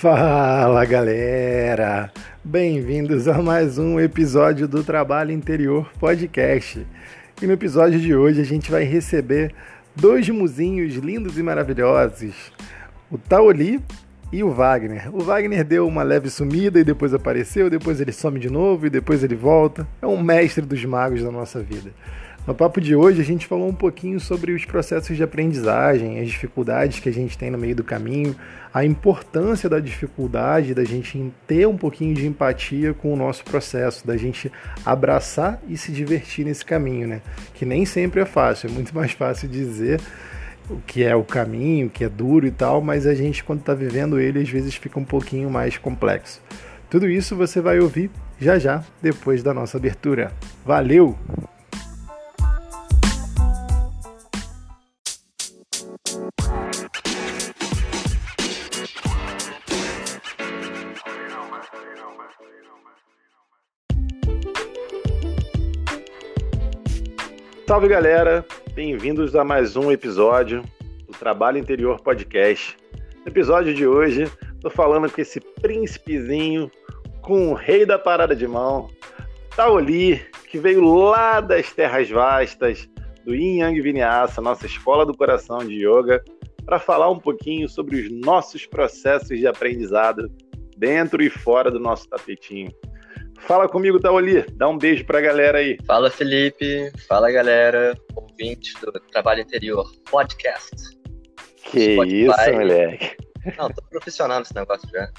Fala galera! Bem-vindos a mais um episódio do Trabalho Interior Podcast. E no episódio de hoje a gente vai receber dois muzinhos lindos e maravilhosos, o Taoli e o Wagner. O Wagner deu uma leve sumida e depois apareceu, depois ele some de novo e depois ele volta. É um mestre dos magos da nossa vida. No papo de hoje, a gente falou um pouquinho sobre os processos de aprendizagem, as dificuldades que a gente tem no meio do caminho, a importância da dificuldade, da gente ter um pouquinho de empatia com o nosso processo, da gente abraçar e se divertir nesse caminho, né? Que nem sempre é fácil, é muito mais fácil dizer o que é o caminho, o que é duro e tal, mas a gente, quando está vivendo ele, às vezes fica um pouquinho mais complexo. Tudo isso você vai ouvir já já, depois da nossa abertura. Valeu! Salve galera, bem-vindos a mais um episódio do Trabalho Interior Podcast. No episódio de hoje, tô falando com esse príncipezinho, com o rei da parada de mão, Taoli, que veio lá das terras vastas, do Yin Yang Vinyasa, nossa escola do coração de yoga, para falar um pouquinho sobre os nossos processos de aprendizado dentro e fora do nosso tapetinho. Fala comigo, Taoli. Dá um beijo pra galera aí. Fala, Felipe. Fala, galera. Ouvinte do Trabalho Interior Podcast. Que Spotify. isso, moleque. Não, tô profissional nesse negócio já.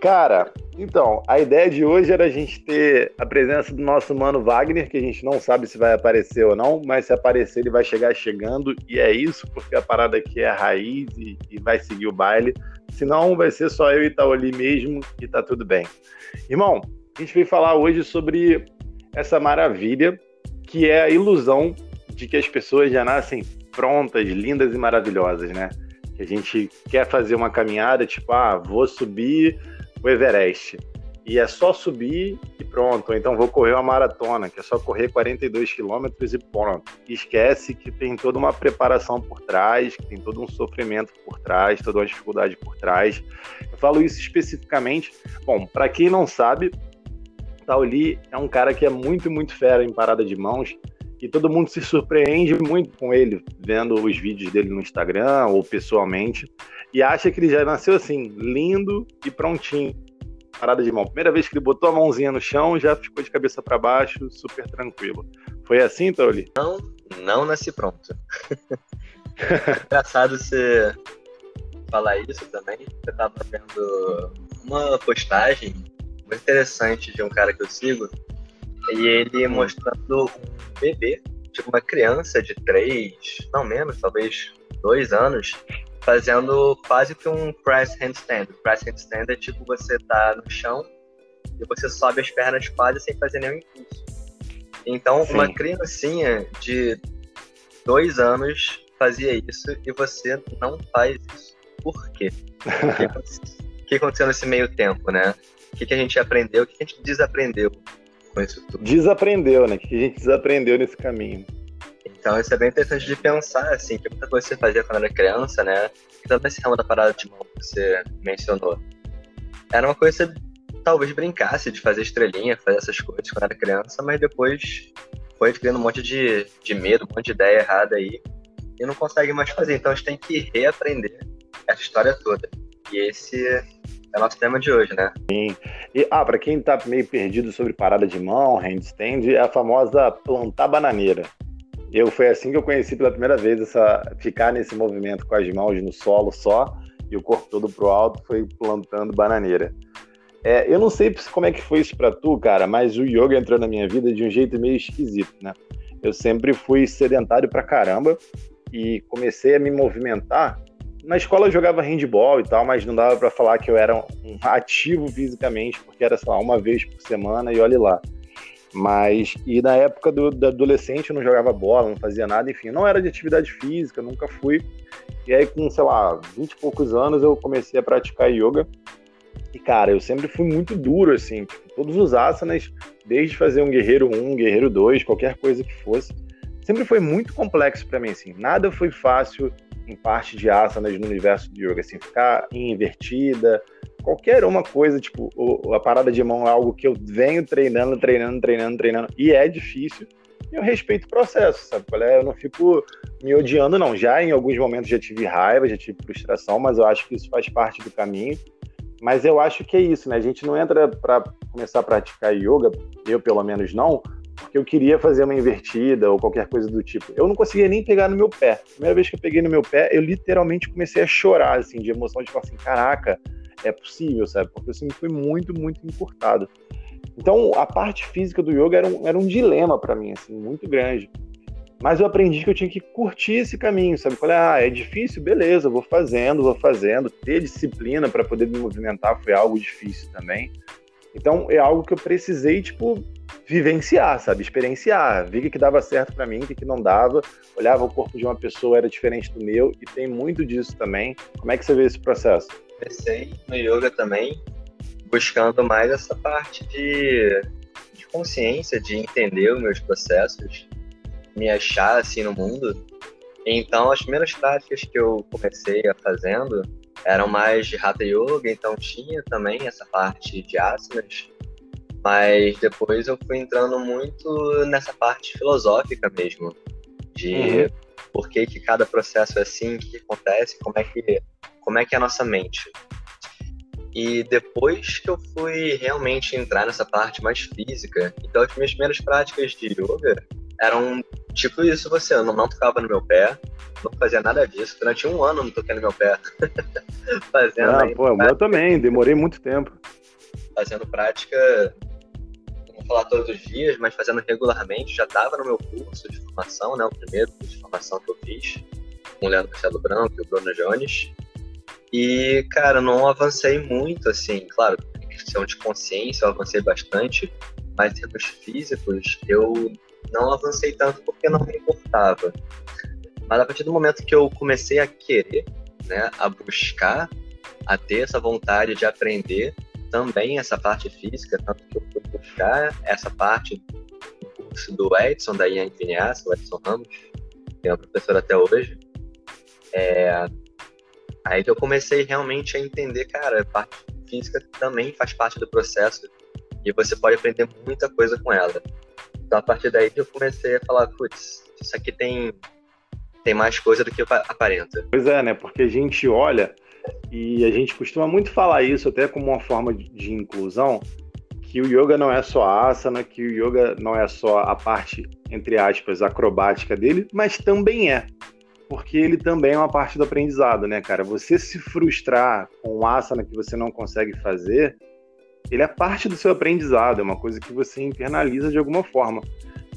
Cara, então, a ideia de hoje era a gente ter a presença do nosso mano Wagner, que a gente não sabe se vai aparecer ou não, mas se aparecer ele vai chegar chegando, e é isso, porque a parada aqui é a raiz e, e vai seguir o baile. Senão vai ser só eu e Taoli mesmo e tá tudo bem. Irmão, a gente veio falar hoje sobre essa maravilha que é a ilusão de que as pessoas já nascem prontas, lindas e maravilhosas, né? A gente quer fazer uma caminhada, tipo, ah, vou subir o Everest. E é só subir e pronto. Ou então vou correr uma maratona, que é só correr 42 quilômetros e pronto. E esquece que tem toda uma preparação por trás, que tem todo um sofrimento por trás, toda uma dificuldade por trás. Eu falo isso especificamente. Bom, para quem não sabe, Tauli é um cara que é muito, muito fera em parada de mãos. E todo mundo se surpreende muito com ele, vendo os vídeos dele no Instagram ou pessoalmente, e acha que ele já nasceu assim, lindo e prontinho parada de mão. Primeira vez que ele botou a mãozinha no chão, já ficou de cabeça para baixo, super tranquilo. Foi assim, Tauli? Não, não nasci pronto. Engraçado você falar isso também. Eu tava vendo uma postagem muito interessante de um cara que eu sigo, e ele mostrando um bebê, tipo uma criança de três, não menos, talvez dois anos, fazendo quase que um press handstand. Press handstand é tipo você tá no chão e você sobe as pernas quase sem fazer nenhum impulso. Então, Sim. uma criancinha de dois anos fazia isso e você não faz isso. Por quê? O que, aconteceu nesse meio tempo, né? O que, que a gente aprendeu? O que a gente desaprendeu com isso tudo? Desaprendeu, né? Que a gente desaprendeu nesse caminho? Então isso é bem interessante de pensar, assim, que muita coisa que você fazia quando era criança, né? Tanto nesse ramo da parada de mão que você mencionou. Era uma coisa que você talvez brincasse de fazer estrelinha, fazer essas coisas quando era criança, mas depois foi criando um monte de, de medo, um monte de ideia errada aí, e não consegue mais fazer. Então a gente tem que reaprender essa história toda. E esse é nosso tema de hoje, né? Sim. E, ah, para quem tá meio perdido sobre parada de mão, handstand, é a famosa plantar bananeira. Eu foi assim que eu conheci pela primeira vez essa ficar nesse movimento com as mãos no solo só e o corpo todo pro alto, foi plantando bananeira. É, eu não sei como é que foi isso para tu, cara, mas o yoga entrou na minha vida de um jeito meio esquisito, né? Eu sempre fui sedentário pra caramba e comecei a me movimentar. Na escola eu jogava handball e tal, mas não dava para falar que eu era um ativo fisicamente, porque era, sei lá, uma vez por semana e olhe lá. Mas, e na época do, do adolescente eu não jogava bola, não fazia nada, enfim, não era de atividade física, nunca fui. E aí, com, sei lá, 20 e poucos anos, eu comecei a praticar yoga. E, cara, eu sempre fui muito duro, assim, tipo, todos os asanas, desde fazer um guerreiro 1, um guerreiro 2, qualquer coisa que fosse, sempre foi muito complexo para mim, assim. Nada foi fácil em parte de asanas no universo de yoga, assim, ficar invertida, qualquer uma coisa, tipo, a parada de mão é algo que eu venho treinando, treinando, treinando, treinando, e é difícil, e eu respeito o processo, sabe? É? Eu não fico me odiando, não. Já em alguns momentos já tive raiva, já tive frustração, mas eu acho que isso faz parte do caminho. Mas eu acho que é isso, né? A gente não entra para começar a praticar yoga, eu pelo menos não, porque eu queria fazer uma invertida ou qualquer coisa do tipo. Eu não conseguia nem pegar no meu pé. A primeira vez que eu peguei no meu pé, eu literalmente comecei a chorar, assim, de emoção, de falar assim, caraca, é possível, sabe? Porque eu sempre fui muito, muito encurtado. Então, a parte física do yoga era um, era um dilema para mim, assim, muito grande. Mas eu aprendi que eu tinha que curtir esse caminho, sabe? Falei, ah, é difícil, beleza, vou fazendo, vou fazendo. Ter disciplina para poder me movimentar foi algo difícil também. Então, é algo que eu precisei, tipo, vivenciar, sabe? Experienciar. Vi que dava certo para mim, o que não dava. Olhava o corpo de uma pessoa, era diferente do meu, e tem muito disso também. Como é que você vê esse processo? Comecei no yoga também, buscando mais essa parte de, de consciência, de entender os meus processos, me achar assim no mundo. Então, as primeiras práticas que eu comecei a fazendo eram mais de Hatha Yoga, então tinha também essa parte de asanas, mas depois eu fui entrando muito nessa parte filosófica mesmo, de uhum. por que, que cada processo é assim, o que, que acontece, como é que, como é que é a nossa mente. E depois que eu fui realmente entrar nessa parte mais física, então as minhas primeiras práticas de yoga eram tipo isso, você, eu não, não tocava no meu pé, não fazia nada disso. Durante um ano eu não toquei no meu pé. Fazendo ah, pô, o meu também, demorei muito tempo. Fazendo prática, falar todos os dias, mas fazendo regularmente, já estava no meu curso de formação, né? O primeiro curso de formação que eu fiz, com o Leandro Castelo Branco e o Bruno Jones. E, cara, não avancei muito, assim, claro, questão de consciência, eu avancei bastante, mas em termos físicos, eu não avancei tanto porque não me importava. Mas a partir do momento que eu comecei a querer, né, a buscar, a ter essa vontade de aprender também essa parte física, tanto que eu fui buscar essa parte do curso do Edson, da Ian Vinyasa, o Edson Ramos, que é um professor até hoje, é, Aí que eu comecei realmente a entender, cara, a parte física também faz parte do processo e você pode aprender muita coisa com ela. Então, a partir daí que eu comecei a falar, putz, isso aqui tem, tem mais coisa do que aparenta. Pois é, né? Porque a gente olha e a gente costuma muito falar isso até como uma forma de inclusão, que o yoga não é só asana, que o yoga não é só a parte, entre aspas, acrobática dele, mas também é porque ele também é uma parte do aprendizado, né, cara? Você se frustrar com um asana que você não consegue fazer, ele é parte do seu aprendizado, é uma coisa que você internaliza de alguma forma.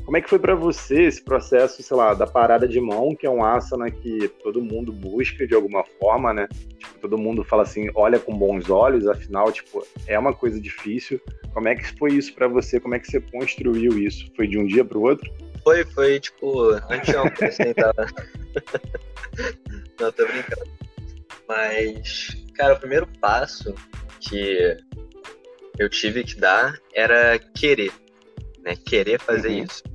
Como é que foi para você esse processo, sei lá, da parada de mão, que é um asana que todo mundo busca de alguma forma, né? Tipo, todo mundo fala assim, olha com bons olhos, afinal, tipo, é uma coisa difícil. Como é que foi isso para você? Como é que você construiu isso? Foi de um dia para o outro? Foi, foi tipo, anteontem, assim, tava. Não, tô brincando. Mas, cara, o primeiro passo que eu tive que dar era querer, né? Querer fazer uhum. isso.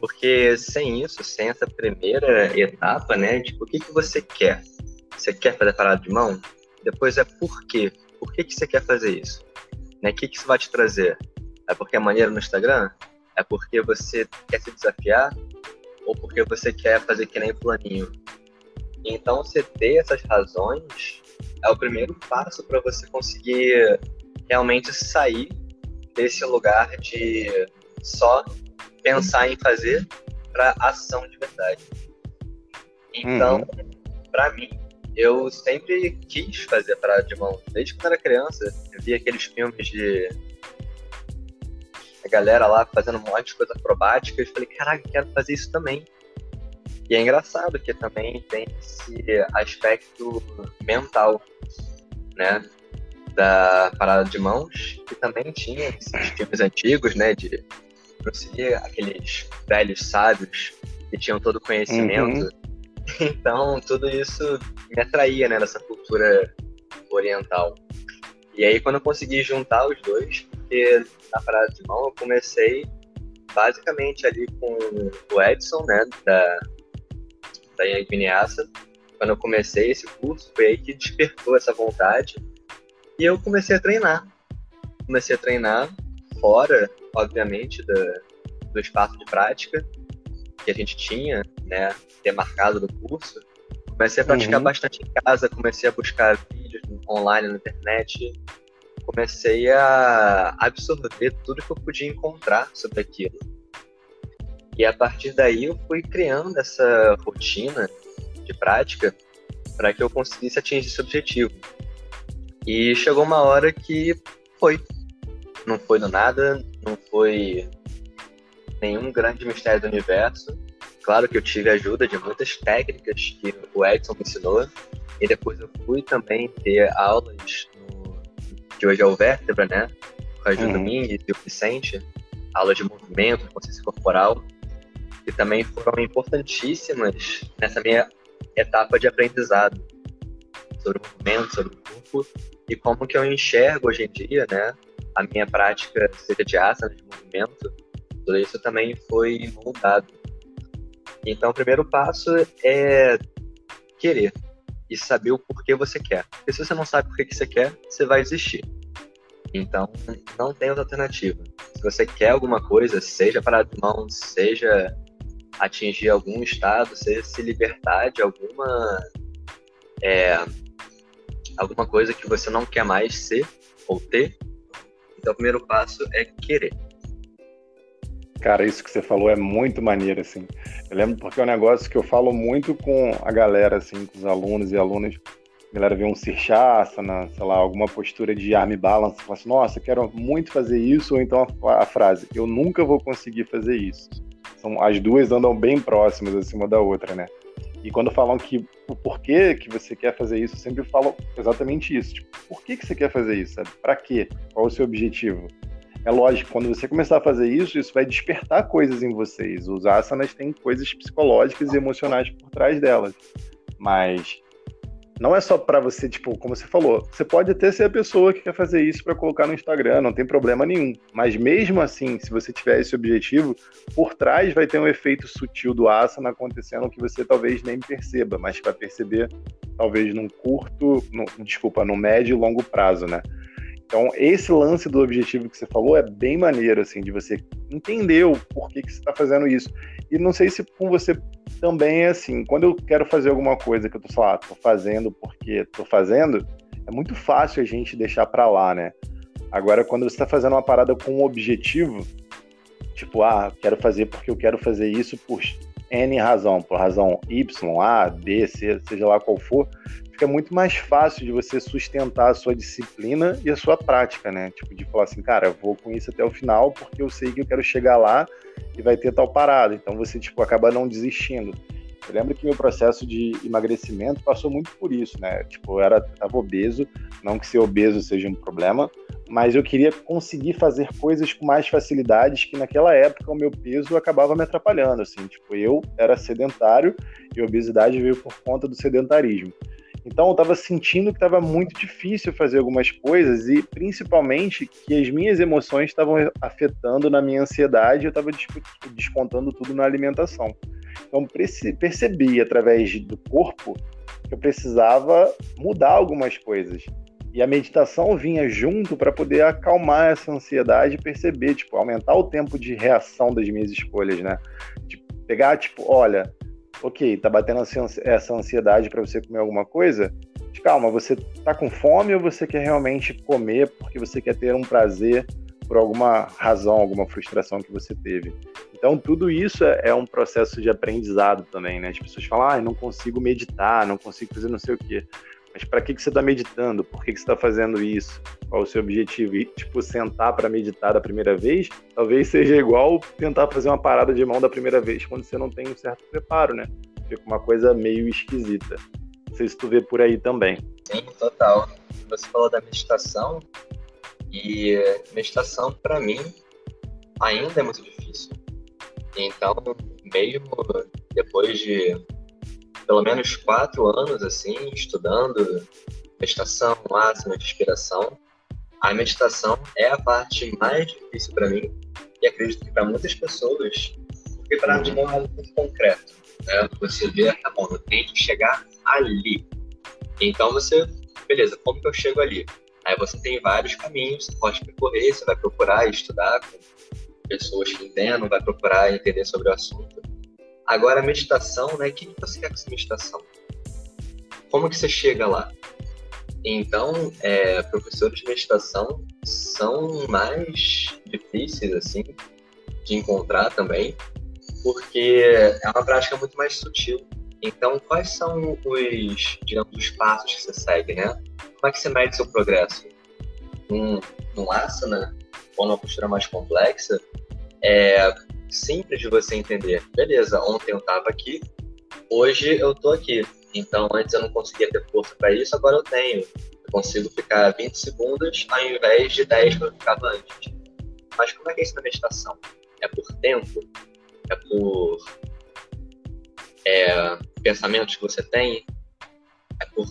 Porque sem isso, sem essa primeira etapa, né? Tipo, o que, que você quer? Você quer fazer parada de mão? Depois é por quê? Por que, que você quer fazer isso? Né? O que, que isso vai te trazer? É porque é maneiro no Instagram? É porque você quer se desafiar ou porque você quer fazer que nem fulaninho? Então, você ter essas razões é o primeiro passo para você conseguir realmente sair desse lugar de só pensar em fazer para ação de verdade. Então, uhum. para mim, eu sempre quis fazer parada de mão. Desde quando era criança, eu via aqueles filmes de a galera lá fazendo um monte de coisa acrobática. Eu falei, caraca, quero fazer isso também. E é engraçado que também tem esse aspecto mental, né? Da parada de mãos, que também tinha esses filmes antigos, né? De Bruce aqueles velhos sábios que tinham todo o conhecimento. Uhum. Então, tudo isso me atraía, né? Nessa cultura oriental. E aí, quando eu consegui juntar os dois, porque na parada de mão eu comecei basicamente ali com o Edson, né, da, da Yang Vinyasa, quando eu comecei esse curso, foi aí que despertou essa vontade e eu comecei a treinar. Comecei a treinar fora, obviamente, do, do espaço de prática que a gente tinha, né, demarcado do curso. Comecei a praticar uhum. bastante em casa, comecei a buscar vídeos online na internet, comecei a absorver tudo que eu podia encontrar sobre aquilo. E a partir daí eu fui criando essa rotina de prática para que eu conseguisse atingir esse objetivo. E chegou uma hora que foi. Não foi do nada, não foi nenhum grande mistério do universo. Claro que eu tive ajuda de muitas técnicas que o Edson me ensinou. E depois eu fui também ter aulas no, que hoje é o Vértebra, né? Com a ajuda uhum. minha e do Vicente. Aulas de movimento, consciência corporal. Que também foram importantíssimas nessa minha etapa de aprendizado sobre o movimento, sobre o corpo e como que eu enxergo hoje em dia, né, a minha prática, seja de asana, de movimento, tudo isso também foi moldado. Então, o primeiro passo é querer e saber o porquê você quer. Porque se você não sabe por que você quer, você vai desistir. Então, não tem outra alternativa. Se você quer alguma coisa, seja parar de mão, seja atingir algum estado, seja se libertar de alguma é, alguma coisa que você não quer mais ser ou ter, então o primeiro passo é querer. Cara, isso que você falou é muito maneiro, assim. Eu lembro porque é um negócio que eu falo muito com a galera, assim, com os alunos e alunas. A galera vê um Sirchasana, sei lá, alguma postura de arm balance, fala assim, nossa, quero muito fazer isso, ou então a, a frase, eu nunca vou conseguir fazer isso. São, as duas andam bem próximas, assim, uma da outra, né? E quando falam que o porquê que você quer fazer isso, eu sempre falo exatamente isso. Tipo, por que, que você quer fazer isso? Para quê? Qual o seu objetivo? É lógico, quando você começar a fazer isso, isso vai despertar coisas em vocês. Os asanas têm coisas psicológicas e emocionais por trás delas. Mas não é só para você, tipo, como você falou, você pode até ser a pessoa que quer fazer isso para colocar no Instagram, não tem problema nenhum. Mas mesmo assim, se você tiver esse objetivo, por trás vai ter um efeito sutil do asana acontecendo que você talvez nem perceba, mas vai perceber talvez num curto, no, desculpa, no médio e longo prazo, né? Então, esse lance do objetivo que você falou é bem maneiro, assim, de você entender o porquê que você está fazendo isso. E não sei se com você também é assim, quando eu quero fazer alguma coisa que eu tô, sei lá, tô fazendo porque tô fazendo, é muito fácil a gente deixar para lá, né? Agora, quando você está fazendo uma parada com um objetivo, tipo, ah, quero fazer porque eu quero fazer isso por N razão, por razão Y, A, B, C, seja lá qual for, fica muito mais fácil de você sustentar a sua disciplina e a sua prática, né? Tipo, de falar assim, cara, eu vou com isso até o final porque eu sei que eu quero chegar lá e vai ter tal parada. Então você tipo acaba não desistindo. Eu lembro que meu processo de emagrecimento passou muito por isso, né? Tipo, eu era tava obeso, não que ser obeso seja um problema, mas eu queria conseguir fazer coisas com mais facilidades que naquela época o meu peso acabava me atrapalhando, assim, tipo, eu era sedentário e a obesidade veio por conta do sedentarismo. Então eu estava sentindo que estava muito difícil fazer algumas coisas e principalmente que as minhas emoções estavam afetando na minha ansiedade, eu estava descontando tudo na alimentação. Então percebi através do corpo que eu precisava mudar algumas coisas. E a meditação vinha junto para poder acalmar essa ansiedade e perceber, tipo, aumentar o tempo de reação das minhas escolhas, né? Tipo, pegar, tipo, olha, ok, tá batendo essa ansiedade para você comer alguma coisa, calma, você tá com fome ou você quer realmente comer porque você quer ter um prazer por alguma razão, alguma frustração que você teve. Então, tudo isso é, é um processo de aprendizado também, né? As pessoas falam, ah, não consigo meditar, não consigo fazer não sei o quê. Mas para que, que você está meditando? Por que, que você está fazendo isso? Qual o seu objetivo? E, tipo, sentar para meditar da primeira vez, talvez seja igual tentar fazer uma parada de mão da primeira vez quando você não tem um certo preparo, né? Fica uma coisa meio esquisita. Não sei se tu vê por aí também. Sim, total. Você falou da meditação, e meditação, para mim, ainda é muito difícil. Então, mesmo depois de pelo menos quatro anos assim estudando meditação, asana, respiração. A meditação é a parte mais difícil para mim e acredito que para muitas pessoas, Porque para de mão é algo muito concreto. Né? Você vê, tá bom, eu tenho que chegar ali. Então você, beleza, como que eu chego ali? Aí você tem vários caminhos, você pode percorrer, você vai procurar estudar pessoas que entendam, vai procurar entender sobre o assunto. Agora, a meditação, né? O que você quer com essa meditação? Como que você chega lá? Então, é, professores de meditação são mais difíceis, assim, de encontrar também, porque é uma prática muito mais sutil. Então, quais são os, digamos, os passos que você segue, né? Como é que você mede seu progresso? Num, num asana, ou numa postura mais complexa, é simples de você entender. Beleza, ontem eu estava aqui, hoje eu estou aqui. Então, antes eu não conseguia ter força para isso, agora eu tenho. Eu consigo ficar 20 segundos ao invés de 10 que eu ficava antes. Mas como é que é isso na meditação? É por tempo? É por é, pensamentos que você tem? É por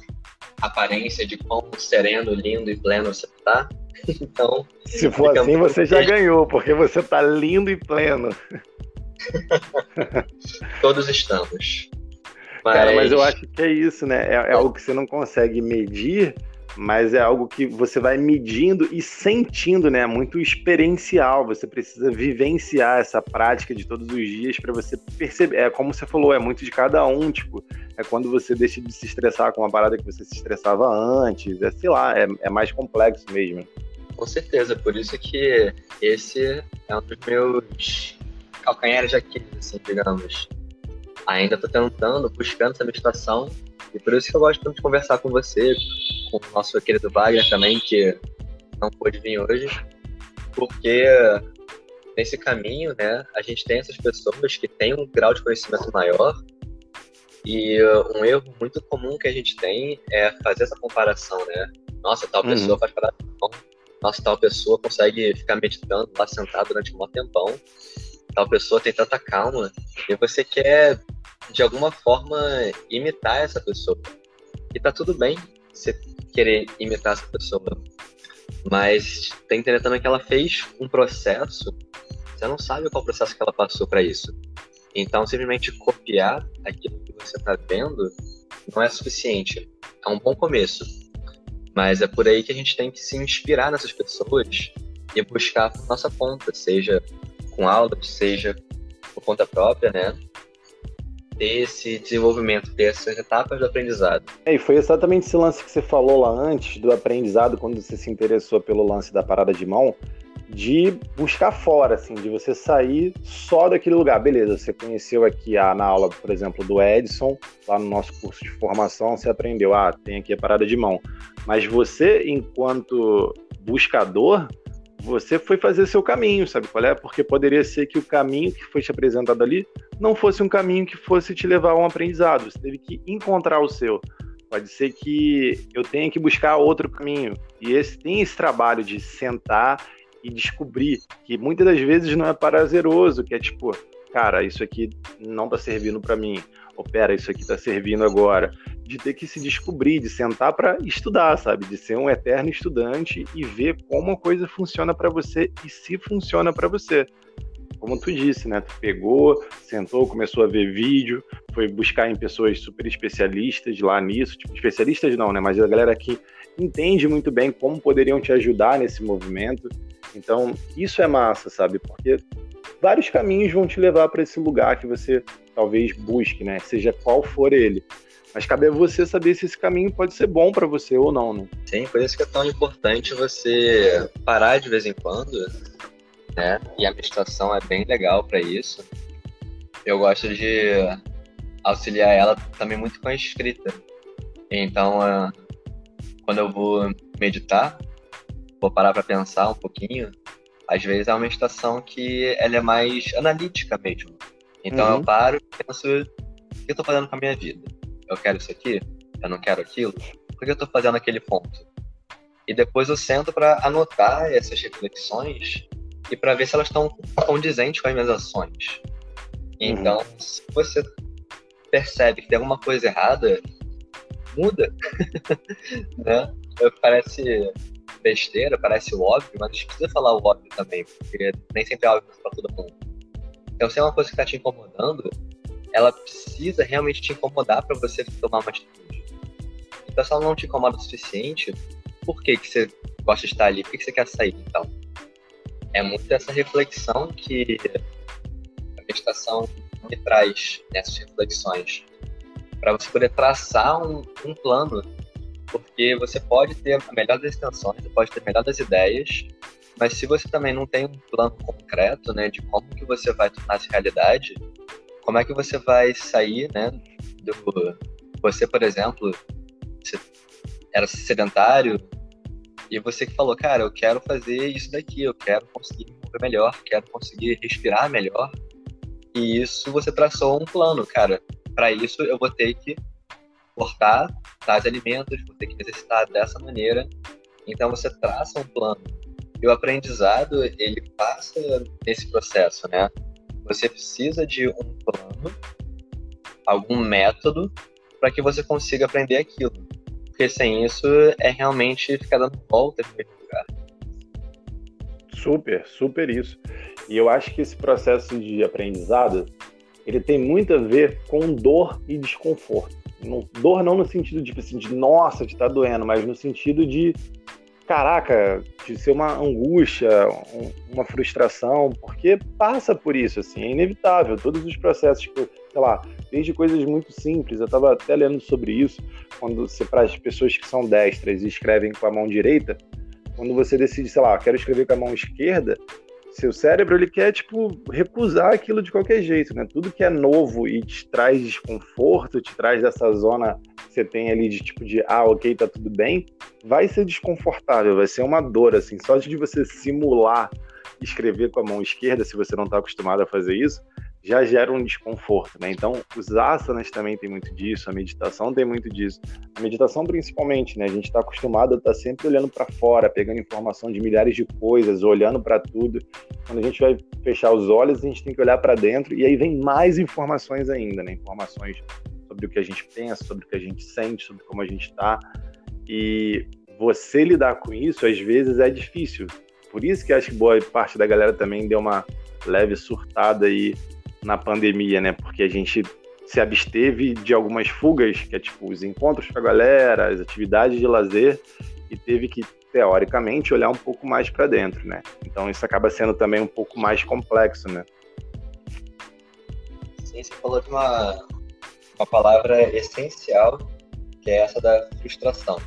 aparência de quão sereno, lindo e pleno você está? Então. Se for assim, você já ganhou, porque você está lindo e pleno. Todos estamos. Mas... Cara, mas eu acho que é isso, né? É, é algo que você não consegue medir, mas é algo que você vai medindo e sentindo, né? Muito experiencial. Você precisa vivenciar essa prática de todos os dias para você perceber. É como você falou, é muito de cada um. Tipo, é quando você deixa de se estressar com uma parada que você se estressava antes. É, sei lá, é, é mais complexo mesmo. Com certeza, por isso que esse é um dos meus calcanhares de Aquiles, assim, digamos ainda estou tentando, buscando essa meditação. E por isso que eu gosto tanto de conversar com você, com o nosso querido Wagner também, que não pôde vir hoje, porque nesse caminho, né, a gente tem essas pessoas que têm um grau de conhecimento maior e um erro muito comum que a gente tem é fazer essa comparação, né? Nossa, tal uhum. pessoa faz para nossa, tal pessoa consegue ficar meditando lá sentado durante um tempão, tal pessoa tem tanta calma, e você quer de alguma forma imitar essa pessoa. E tá tudo bem você querer imitar essa pessoa. Mas tem que entender também que ela fez um processo, você não sabe qual processo que ela passou para isso. Então, simplesmente copiar aquilo que você está vendo não é suficiente. É um bom começo, mas é por aí que a gente tem que se inspirar nessas pessoas e buscar nossa conta, seja com aulas, seja por conta própria, né? ter esse desenvolvimento, ter essas etapas do aprendizado. É, e foi exatamente esse lance que você falou lá antes do aprendizado, quando você se interessou pelo lance da parada de mão, de buscar fora, assim, de você sair só daquele lugar. Beleza, você conheceu aqui a, na aula, por exemplo, do Edson, lá no nosso curso de formação, você aprendeu, ah, tem aqui a parada de mão. Mas você, enquanto buscador, você foi fazer seu caminho, sabe qual é? Porque poderia ser que o caminho que foi te apresentado ali não fosse um caminho que fosse te levar a um aprendizado. Você teve que encontrar o seu. Pode ser que eu tenha que buscar outro caminho. E esse tem esse trabalho de sentar e descobrir que muitas das vezes não é prazeroso, que é tipo, cara, isso aqui não tá servindo para mim. Ou pera, isso aqui tá servindo agora de ter que se descobrir, de sentar para estudar, sabe? De ser um eterno estudante e ver como a coisa funciona para você e se funciona para você. Como tu disse, né? Tu pegou, sentou, começou a ver vídeo, foi buscar em pessoas super especialistas lá nisso, tipo, especialistas não, né? Mas a galera que entende muito bem como poderiam te ajudar nesse movimento. Então, isso é massa, sabe? Porque vários caminhos vão te levar para esse lugar que você talvez busque, né? Seja qual for ele. Mas cabe a você saber se esse caminho pode ser bom para você ou não, né? Sim, por isso que é tão importante você parar de vez em quando, né? E a meditação é bem legal para isso. Eu gosto de auxiliar ela também muito com a escrita. Então, uh, quando eu vou meditar, vou parar para pensar um pouquinho. Às vezes é uma meditação que ela é mais analítica mesmo. Então uhum. eu paro e penso o que eu estou fazendo com a minha vida eu quero isso aqui, eu não quero aquilo, por que eu estou fazendo aquele ponto? E depois eu sento para anotar essas reflexões e para ver se elas estão condizentes com as minhas ações. Então, uhum. se você percebe que tem alguma coisa errada, muda. né? Parece besteira, parece óbvio, mas a gente precisa falar o óbvio também, porque nem sempre é óbvio para todo mundo. Então, se é uma coisa que está te incomodando, ela precisa realmente te incomodar para você tomar uma atitude. Então, se ela não te incomoda o suficiente, por que, que você gosta de estar ali? Por que, que você quer sair, então? É muito essa reflexão que a meditação me traz, nessas reflexões, para você poder traçar um, um plano porque você pode ter a melhor das intenções, você pode ter a melhor das ideias, mas se você também não tem um plano concreto, né, de como que você vai tornar isso realidade, como é que você vai sair, né, do... Você, por exemplo, era sedentário e você que falou, cara, eu quero fazer isso daqui, eu quero conseguir me mover melhor, quero conseguir respirar melhor, e isso você traçou um plano, cara. Para isso eu vou ter que cortar tais alimentos, vou ter que necessitar dessa maneira. Então você traça um plano. E o aprendizado, ele passa nesse processo, né? Você precisa de um plano, algum método, para que você consiga aprender aquilo. Porque sem isso é realmente ficar dando volta no mesmo lugar. Super, super isso. E eu acho que esse processo de aprendizado, ele tem muito a ver com dor e desconforto. No, dor não no sentido de, assim, de nossa, de estar tá doendo, mas no sentido de caraca, de ser uma angústia, um, uma frustração, porque passa por isso, assim, é inevitável. Todos os processos, que, sei lá, desde coisas muito simples, eu estava até lendo sobre isso, quando você, para as pessoas que são destras e escrevem com a mão direita, quando você decide, sei lá, quero escrever com a mão esquerda, seu cérebro ele quer tipo recusar aquilo de qualquer jeito, né? Tudo que é novo e te traz desconforto, te traz dessa zona que você tem ali de tipo de ah, ok, tá tudo bem, vai ser desconfortável, vai ser uma dor assim, só de você simular escrever com a mão esquerda, se você não está acostumado a fazer isso, já gera um desconforto, né? Então, os asanas também tem muito disso, a meditação tem muito disso. A meditação principalmente, né? A gente está acostumado a estar tá sempre olhando para fora, pegando informação de milhares de coisas, olhando para tudo. Quando a gente vai fechar os olhos, a gente tem que olhar para dentro e aí vem mais informações ainda, né? Informações sobre o que a gente pensa, sobre o que a gente sente, sobre como a gente está. E você lidar com isso, às vezes, é difícil. Por isso que acho que boa parte da galera também deu uma leve surtada aí na pandemia, né? Porque a gente se absteve de algumas fugas, que é tipo os encontros com a galera, as atividades de lazer, e teve que, teoricamente, olhar um pouco mais para dentro, né? Então isso acaba sendo também um pouco mais complexo, né? Sim, você falou de uma, uma palavra essencial, que é essa da frustração.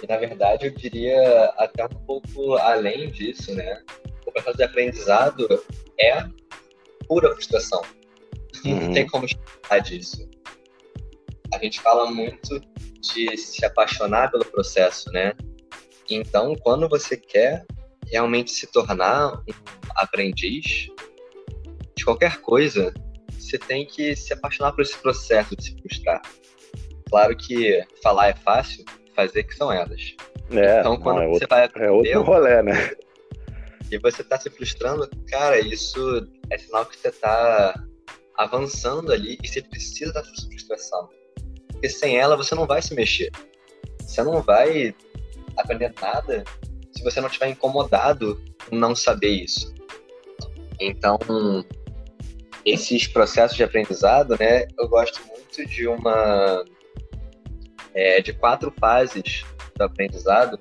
E, na verdade, eu diria até um pouco além disso, né? O processo de aprendizado é pura frustração. Uhum. Não tem como explicar disso. A gente fala muito de se apaixonar pelo processo, né? Então, quando você quer realmente se tornar um aprendiz de qualquer coisa, você tem que se apaixonar por esse processo de se frustrar. Claro que falar é fácil, fazer que são elas. É, então, quando não, é você outro, vai aprender, é outro rolê, né? E você está se frustrando, cara, isso é sinal que você está avançando ali e você precisa da frustração. Porque sem ela você não vai se mexer. Você não vai aprender nada se você não estiver incomodado com não saber isso. Então, esses processos de aprendizado, né, eu gosto muito de uma é, de quatro fases do aprendizado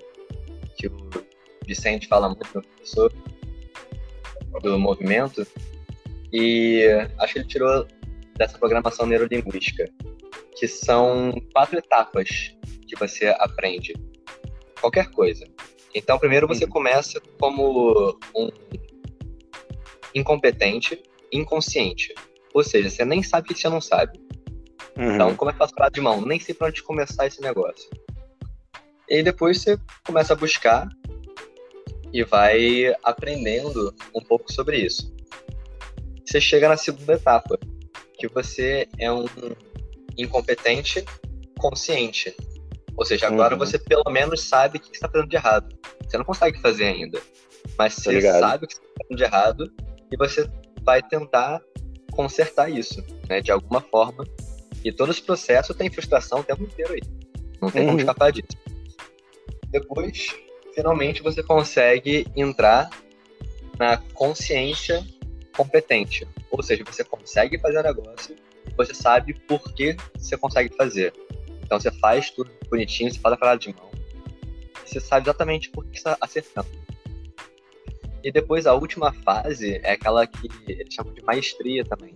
que o Vicente fala muito, meu professor, do movimento, e acho que ele tirou dessa programação neurolinguística, que são quatro etapas que você aprende qualquer coisa. Então, primeiro você uhum. começa como um incompetente, inconsciente. Ou seja, você nem sabe o que você não sabe. Uhum. Então, como é que faz de mão? Nem sei para onde começar esse negócio. E depois você começa a buscar e vai aprendendo um pouco sobre isso você chega na segunda etapa, que você é um incompetente consciente. Ou seja, agora uhum. você pelo menos sabe o que está fazendo de errado. Você não consegue fazer ainda, mas você sabe o que está fazendo de errado e você vai tentar consertar isso, né, de alguma forma. E todo esse processo tem frustração o tempo inteiro aí. Não tem uhum. como escapar disso. Depois, finalmente, você consegue entrar na consciência competente. Ou seja, você consegue fazer negócio, você sabe por que você consegue fazer. Então você faz tudo bonitinho, você faz a parada de mão, você sabe exatamente por que está acertando. E depois a última fase é aquela que eles chamam de maestria também.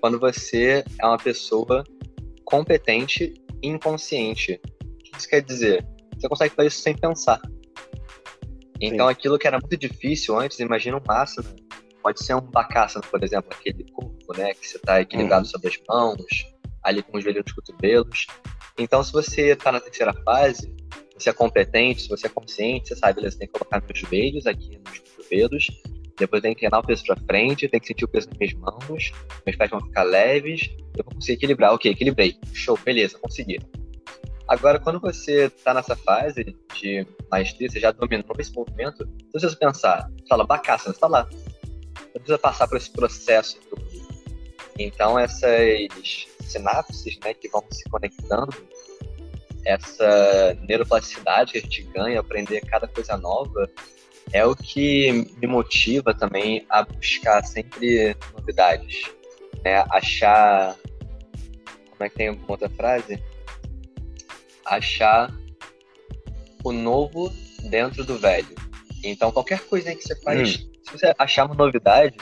Quando você é uma pessoa competente e inconsciente. O que isso quer dizer? Você consegue fazer isso sem pensar. Então Sim. aquilo que era muito difícil antes, imagina um asana, pode ser um bakasana, por exemplo, aquele corpo, né, que você está equilibrado uhum. sobre as mãos, ali com os joelhos nos cotovelos. Então se você está na terceira fase, você é competente, se você é consciente, você sabe, beleza, tem que colocar meus joelhos aqui nos cotovelos, depois tem que inclinar o peso para frente, tem que sentir o peso nas minhas mãos, meus pés vão ficar leves, eu vou conseguir equilibrar. Ok, equilibrei. Show, beleza, consegui. Agora, quando você está nessa fase de maestria, você já dominou esse movimento, se você pensar, fala, bacana, você está lá. Você precisa passar por esse processo. Então, essas sinapses né, que vão se conectando, essa neuroplasticidade que a gente ganha, aprender cada coisa nova, é o que me motiva também a buscar sempre novidades. Né? Achar. Como é que tem outra frase? Achar o novo dentro do velho. Então, qualquer coisa que você faz, hum. se você achar uma novidade,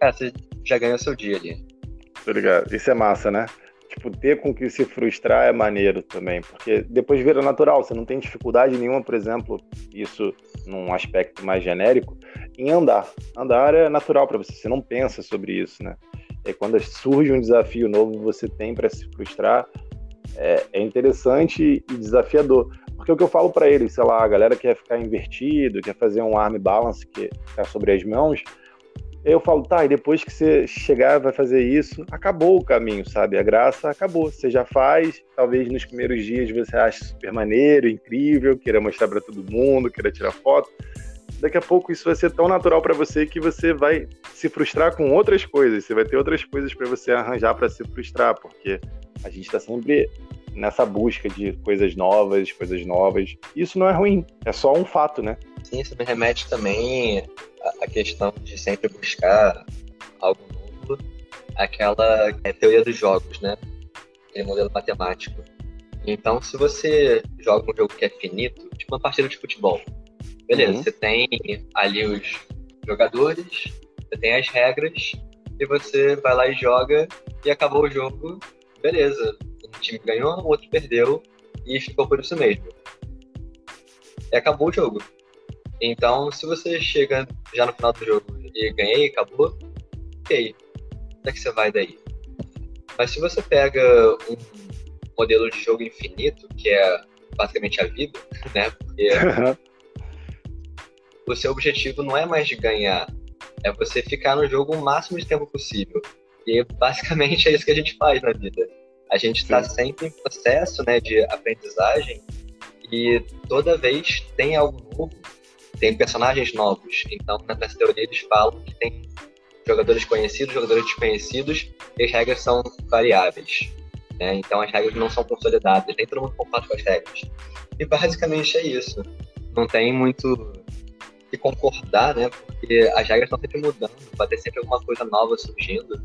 cara, você já ganhou seu dia ali. Obrigado. Isso é massa, né? tipo, ter com que se frustrar é maneiro também, porque depois vira natural, você não tem dificuldade nenhuma, por exemplo, isso num aspecto mais genérico, em andar. Andar é natural para você, você não pensa sobre isso, né? É quando surge um desafio novo, você tem para se frustrar, é, é, interessante e desafiador. Porque o que eu falo para eles, sei lá, a galera quer ficar invertido, quer fazer um arm balance que ficar sobre as mãos, eu falo, tá, e depois que você chegar, vai fazer isso, acabou o caminho, sabe? A graça acabou. Você já faz, talvez nos primeiros dias você ache super maneiro, incrível, queira mostrar para todo mundo, queira tirar foto. Daqui a pouco isso vai ser tão natural para você que você vai se frustrar com outras coisas. Você vai ter outras coisas para você arranjar para se frustrar, porque a gente está sempre nessa busca de coisas novas, coisas novas. Isso não é ruim, é só um fato, né? Sim, isso me remete também à questão de sempre buscar algo novo, aquela é, teoria dos jogos, né? Aquele modelo matemático. Então, se você joga um jogo que é finito, tipo uma partida de futebol, beleza, uhum. você tem ali os jogadores, você tem as regras, e você vai lá e joga, e acabou o jogo, beleza. Um time ganhou, o outro perdeu, e ficou por isso mesmo. E acabou o jogo. Então, se você chega já no final do jogo e ganhei, acabou, ok. Onde é que você vai daí? Mas se você pega um modelo de jogo infinito, que é basicamente a vida, né? Porque o seu objetivo não é mais de ganhar, é você ficar no jogo o máximo de tempo possível. E basicamente é isso que a gente faz na vida. A gente está sempre em processo né, de aprendizagem e toda vez tem algo novo tem personagens novos. Então, nessa teoria, eles falam que tem jogadores conhecidos, jogadores desconhecidos, e as regras são variáveis. Né? Então, as regras não são consolidadas, nem todo mundo concorda com as regras. E basicamente é isso. Não tem muito que concordar, né? Porque as regras estão sempre mudando, vai ter sempre alguma coisa nova surgindo.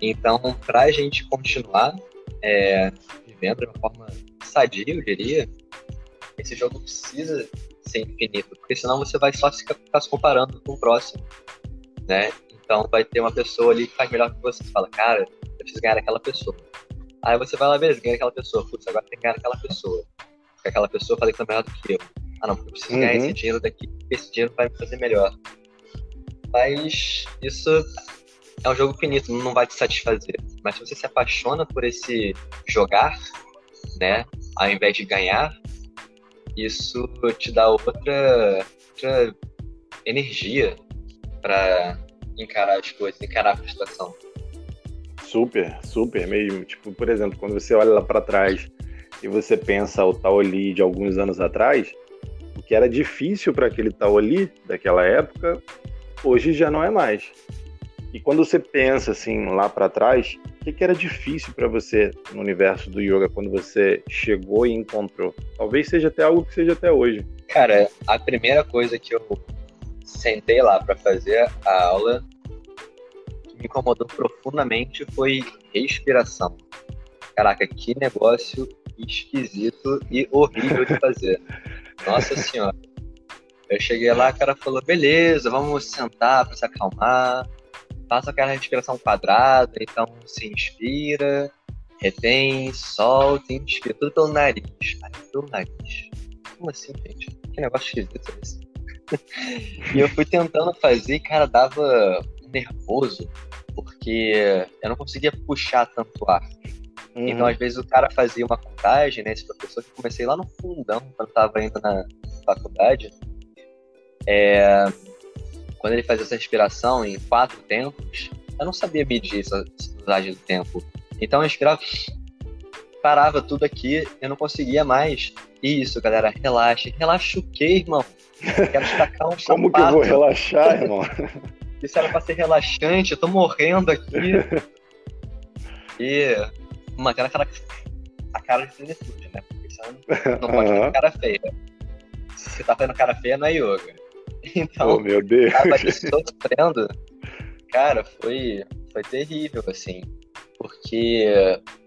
Então, para a gente continuar é, vivendo de uma forma sadia, eu diria, esse jogo precisa ser infinito, porque senão você vai só ficar, se comparando com o próximo, né? Então vai ter uma pessoa ali que faz melhor que você, fala, cara, eu preciso ganhar aquela pessoa. Aí você vai lá, beleza, ganha aquela pessoa, putz, agora tem que ganhar aquela pessoa. Porque aquela pessoa fala que tá melhor do que eu. Ah não, porque eu preciso uhum. ganhar esse dinheiro daqui, porque esse dinheiro vai me fazer melhor. Mas isso é um jogo finito, não vai te satisfazer. Mas se você se apaixona por esse jogar, né, ao invés de ganhar, isso te dá outra, outra energia para encarar as coisas, encarar a frustração. Super, super mesmo. Tipo, por exemplo, quando você olha lá para trás e você pensa o Taoli de alguns anos atrás, o que era difícil para aquele Taoli daquela época, hoje já não é mais. E quando você pensa assim lá para trás, o que, que, era difícil para você no universo do yoga quando você chegou e encontrou? Talvez seja até algo que seja até hoje. Cara, a primeira coisa que eu sentei lá para fazer a aula me incomodou profundamente foi respiração. Caraca, que negócio esquisito e horrível de fazer. Nossa senhora. Eu cheguei lá, o cara falou: beleza, vamos sentar para se acalmar. Faça aquela respiração quadrada, então se inspira, retém, solta, inspira, tudo pelo nariz. Ai, pelo nariz. Como assim, gente? Que negócio esquisito é esse? e eu fui tentando fazer e, cara, dava nervoso, porque eu não conseguia puxar tanto ar. Uhum. Então, às vezes, o cara fazia uma contagem, né? Esse professor que comecei lá no fundão, quando estava ainda na faculdade. É... Quando ele fazia essa respiração em quatro tempos, eu não sabia medir essa dosagem do tempo. Então, eu respirava, parava tudo aqui, eu não conseguia mais. Isso, galera, relaxa. Relaxa o quê, irmão? Quero destacar um Como que eu vou relaxar, irmão? Isso era pra ser relaxante, eu tô morrendo aqui. e manter a cara, a cara de plenitude, né? Porque você não, não pode uhum. cara feia. Se você tá fazendo cara feia, não é yoga. Então, oh, meu Deus. tava sofrendo. Cara, foi, foi terrível, assim. Porque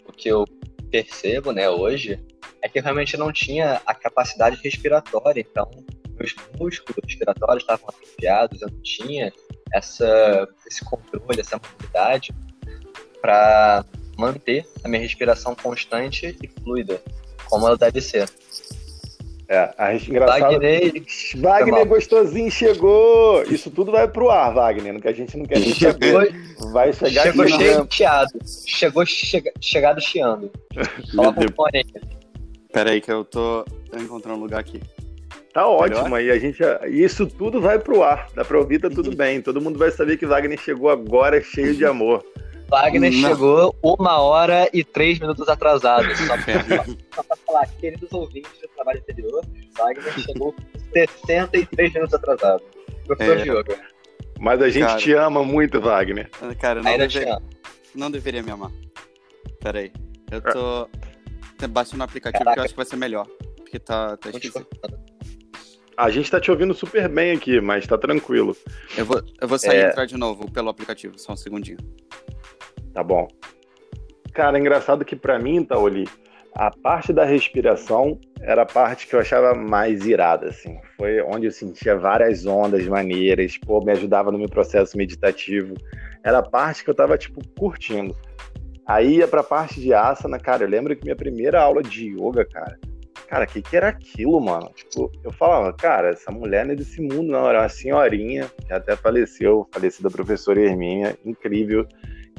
o que eu percebo, né, hoje, é que eu realmente não tinha a capacidade respiratória. Então, meus músculos respiratórios estavam atrofiados, eu não tinha essa, esse controle, essa mobilidade para manter a minha respiração constante e fluida, como ela deve ser. É, a engraçado. Wagner, Wagner gostosinho chegou. Isso tudo vai pro ar, Wagner, que a gente não quer nem saber. Vai chegar Chegou cheio chiado. Chegou chega, chegado chiando. Coloca fone aí. Pera aí que eu tô encontrando um lugar aqui. Tá ótimo aí, a gente. Isso tudo vai pro ar. Dá pra ouvir, tá tudo uhum. bem. Todo mundo vai saber que Wagner chegou agora cheio de amor. Wagner Não. chegou uma hora e três minutos atrasado. Só pra, só pra falar, queridos ouvintes do trabalho anterior, Wagner chegou 63 minutos atrasado. Professor é. Diogo. Mas a gente cara, te ama muito, Wagner. Cara, não, deve... não deveria me amar. Pera aí. Eu tô baixando no aplicativo Caraca. que eu acho que vai ser melhor. Porque tá, tá esquisito. A gente tá te ouvindo super bem aqui, mas tá tranquilo. Eu vou, eu vou sair é... e entrar de novo pelo aplicativo, só um segundinho. Tá bom. Cara, engraçado que para mim, Taoli, a parte da respiração era a parte que eu achava mais irada, assim. Foi onde eu sentia várias ondas maneiras, pô, me ajudava no meu processo meditativo. Era a parte que eu tava, tipo, curtindo. Aí ia pra parte de asana, cara, eu lembro que minha primeira aula de yoga, cara, cara, o que, que era aquilo, mano? Tipo, eu falava, cara, essa mulher não é desse mundo, não. Era uma senhorinha, que até faleceu, falecida professora Herminha, incrível.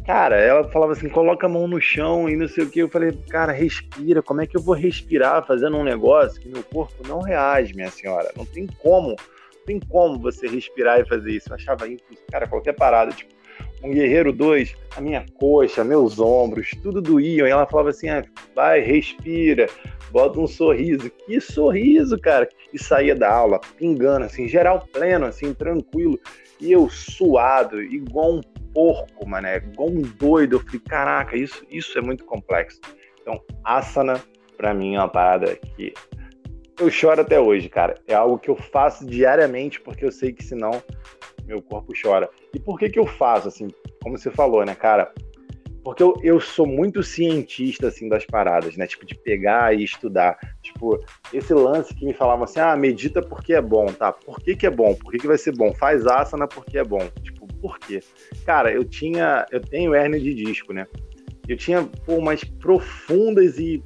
Cara, ela falava assim, coloca a mão no chão e não sei o que. Eu falei, cara, respira. Como é que eu vou respirar fazendo um negócio que meu corpo não reage, minha senhora? Não tem como. Não tem como você respirar e fazer isso. Eu achava. Cara, qualquer parada, tipo, um Guerreiro 2, a minha coxa, meus ombros, tudo doíam. E ela falava assim: ah, vai, respira, bota um sorriso. Que sorriso, cara! E saía da aula, pingando, assim, geral pleno, assim, tranquilo. E eu suado, igual um porco, mané, igual um doido. Eu falei: caraca, isso, isso é muito complexo. Então, asana, para mim, é uma parada que eu choro até hoje, cara. É algo que eu faço diariamente porque eu sei que senão meu corpo chora. E por que que eu faço, assim, como você falou, né, cara? Porque eu, eu sou muito cientista, assim, das paradas, né? Tipo, de pegar e estudar. Tipo, esse lance que me falavam assim, ah, medita porque é bom, tá? Por que que é bom? Por que que vai ser bom? Faz asana porque é bom. Tipo, por quê? Cara, eu tinha, eu tenho hérnia de disco, né? Eu tinha, pô, umas profundas e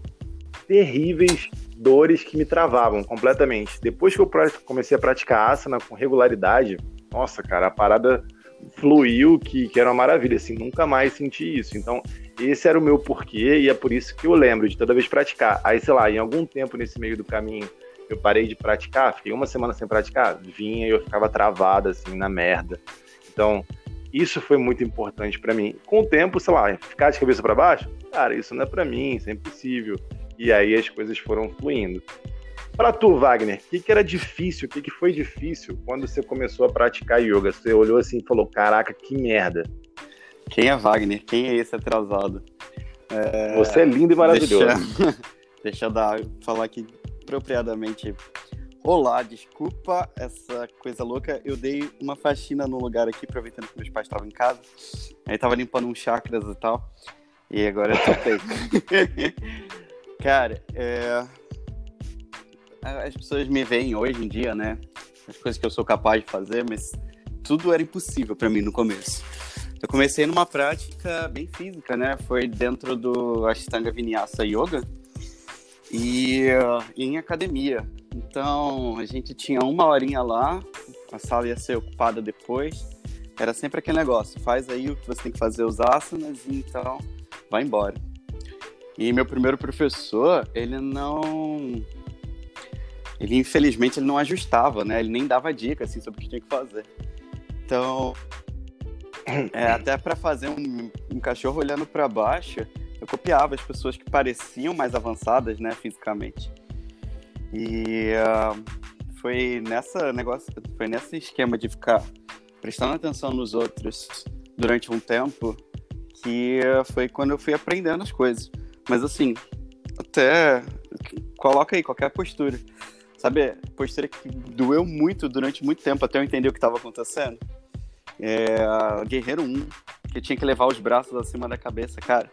terríveis dores que me travavam completamente. Depois que eu comecei a praticar asana com regularidade, nossa, cara, a parada fluiu que, que era uma maravilha, assim, nunca mais senti isso. Então, esse era o meu porquê e é por isso que eu lembro de toda vez praticar. Aí, sei lá, em algum tempo nesse meio do caminho eu parei de praticar, fiquei uma semana sem praticar, vinha e eu ficava travada, assim, na merda. Então, isso foi muito importante para mim. Com o tempo, sei lá, ficar de cabeça para baixo, cara, isso não é para mim, isso é impossível. E aí as coisas foram fluindo. Para tu, Wagner, o que, que, era difícil, o que, que foi difícil quando você começou a praticar yoga? Você olhou assim e falou: Caraca, que merda. Quem é Wagner? Quem é esse atrasado? É... Você é lindo e maravilhoso. Deixa, Deixa eu dar, falar aqui apropriadamente Olá, desculpa essa coisa louca. Eu dei uma faxina no lugar aqui, aproveitando que meus pais estavam em casa. Aí tava limpando uns chakras e tal. E agora eu topei. Cara, é... as pessoas me veem hoje em dia, né? As coisas que eu sou capaz de fazer, mas tudo era impossível para mim no começo. Eu comecei numa prática bem física, né? Foi dentro do Ashtanga Vinyasa Yoga e em academia. Então, a gente tinha uma horinha lá, a sala ia ser ocupada depois. Era sempre aquele negócio, faz aí o que você tem que fazer, os asanas, e então vai embora. E meu primeiro professor, ele não... Ele, infelizmente, ele não ajustava, né? Ele nem dava dica, assim, sobre o que tinha que fazer. Então, é, até para fazer um, um cachorro olhando para baixo, eu copiava as pessoas que pareciam mais avançadas, né, fisicamente. E uh, foi nessa negócio, foi nesse esquema de ficar prestando atenção nos outros durante um tempo que foi quando eu fui aprendendo as coisas. Mas assim, até coloca aí qualquer postura. Sabe, postura que doeu muito durante muito tempo até eu entender o que estava acontecendo. É, Guerreiro 1, que tinha que levar os braços acima da cabeça, cara.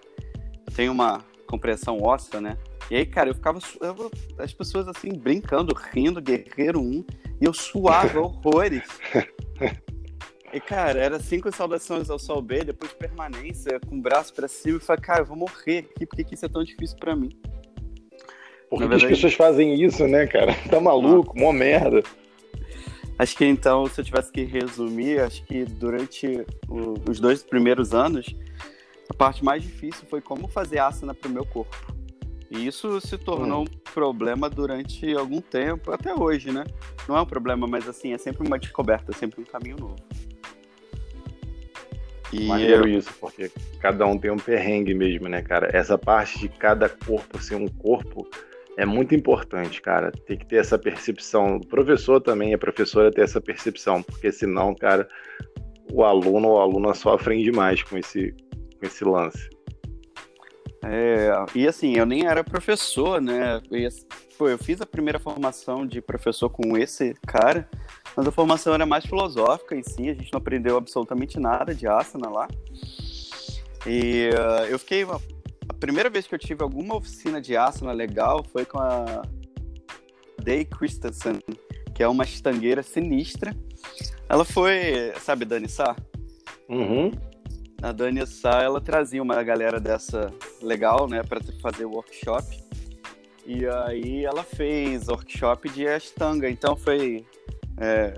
Eu tenho uma compressão óssea, né? E aí, cara, eu ficava. Eu, as pessoas assim, brincando, rindo, Guerreiro 1, e eu suava horrores. E, cara, era cinco saudações ao Sol B, depois permanência, com o braço pra cima, e falei, cara, eu vou morrer aqui, por que isso é tão difícil pra mim? Por que, verdade... as pessoas fazem isso, né, cara? Tá maluco, ah. mó merda. Acho que então, se eu tivesse que resumir, acho que durante o, os dois primeiros anos, a parte mais difícil foi como fazer asana pro meu corpo. E isso se tornou hum. um problema durante algum tempo, até hoje, né? Não é um problema, mas assim, é sempre uma descoberta, é sempre um caminho novo. E Maneiro isso, porque cada um tem um perrengue mesmo, né, cara? Essa parte de cada corpo ser um corpo é muito importante, cara. Tem que ter essa percepção. O professor também, a professora ter essa percepção, porque senão, cara, o aluno ou a aluna sofrem demais com esse, com esse lance. É, e assim, eu nem era professor, né? Pô, eu fiz a primeira formação de professor com esse cara, mas a formação era mais filosófica em si, a gente não aprendeu absolutamente nada de asana lá. E uh, eu fiquei. A primeira vez que eu tive alguma oficina de asana legal foi com a Day Christensen, que é uma estangueira sinistra. Ela foi, sabe, Dani Sá? Uhum a Dani Sá, ela trazia uma galera dessa legal, né, para fazer workshop. E aí ela fez workshop de Ashtanga, então foi é,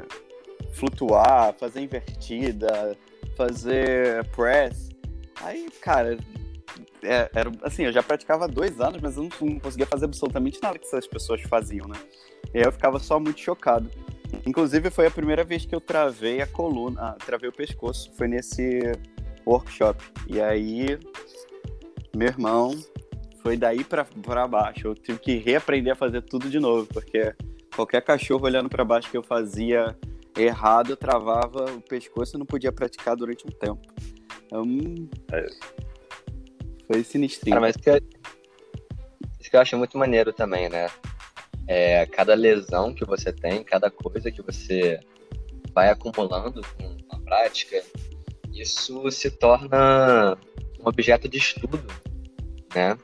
flutuar, fazer invertida, fazer press. Aí, cara, é, era assim, eu já praticava há dois anos, mas eu não, não, conseguia fazer absolutamente nada que essas pessoas faziam, né? E aí eu ficava só muito chocado. Inclusive, foi a primeira vez que eu travei a coluna, ah, travei o pescoço. Foi nesse workshop. E aí, meu irmão, foi daí pra, pra baixo. Eu tive que reaprender a fazer tudo de novo, porque qualquer cachorro olhando para baixo que eu fazia errado, eu travava o pescoço e não podia praticar durante um tempo. Então, é. foi sinistrinho. Cara, mas que, isso que eu acho muito maneiro também, né? É, cada lesão que você tem, cada coisa que você vai acumulando com a prática, isso se torna um objeto de estudo, né?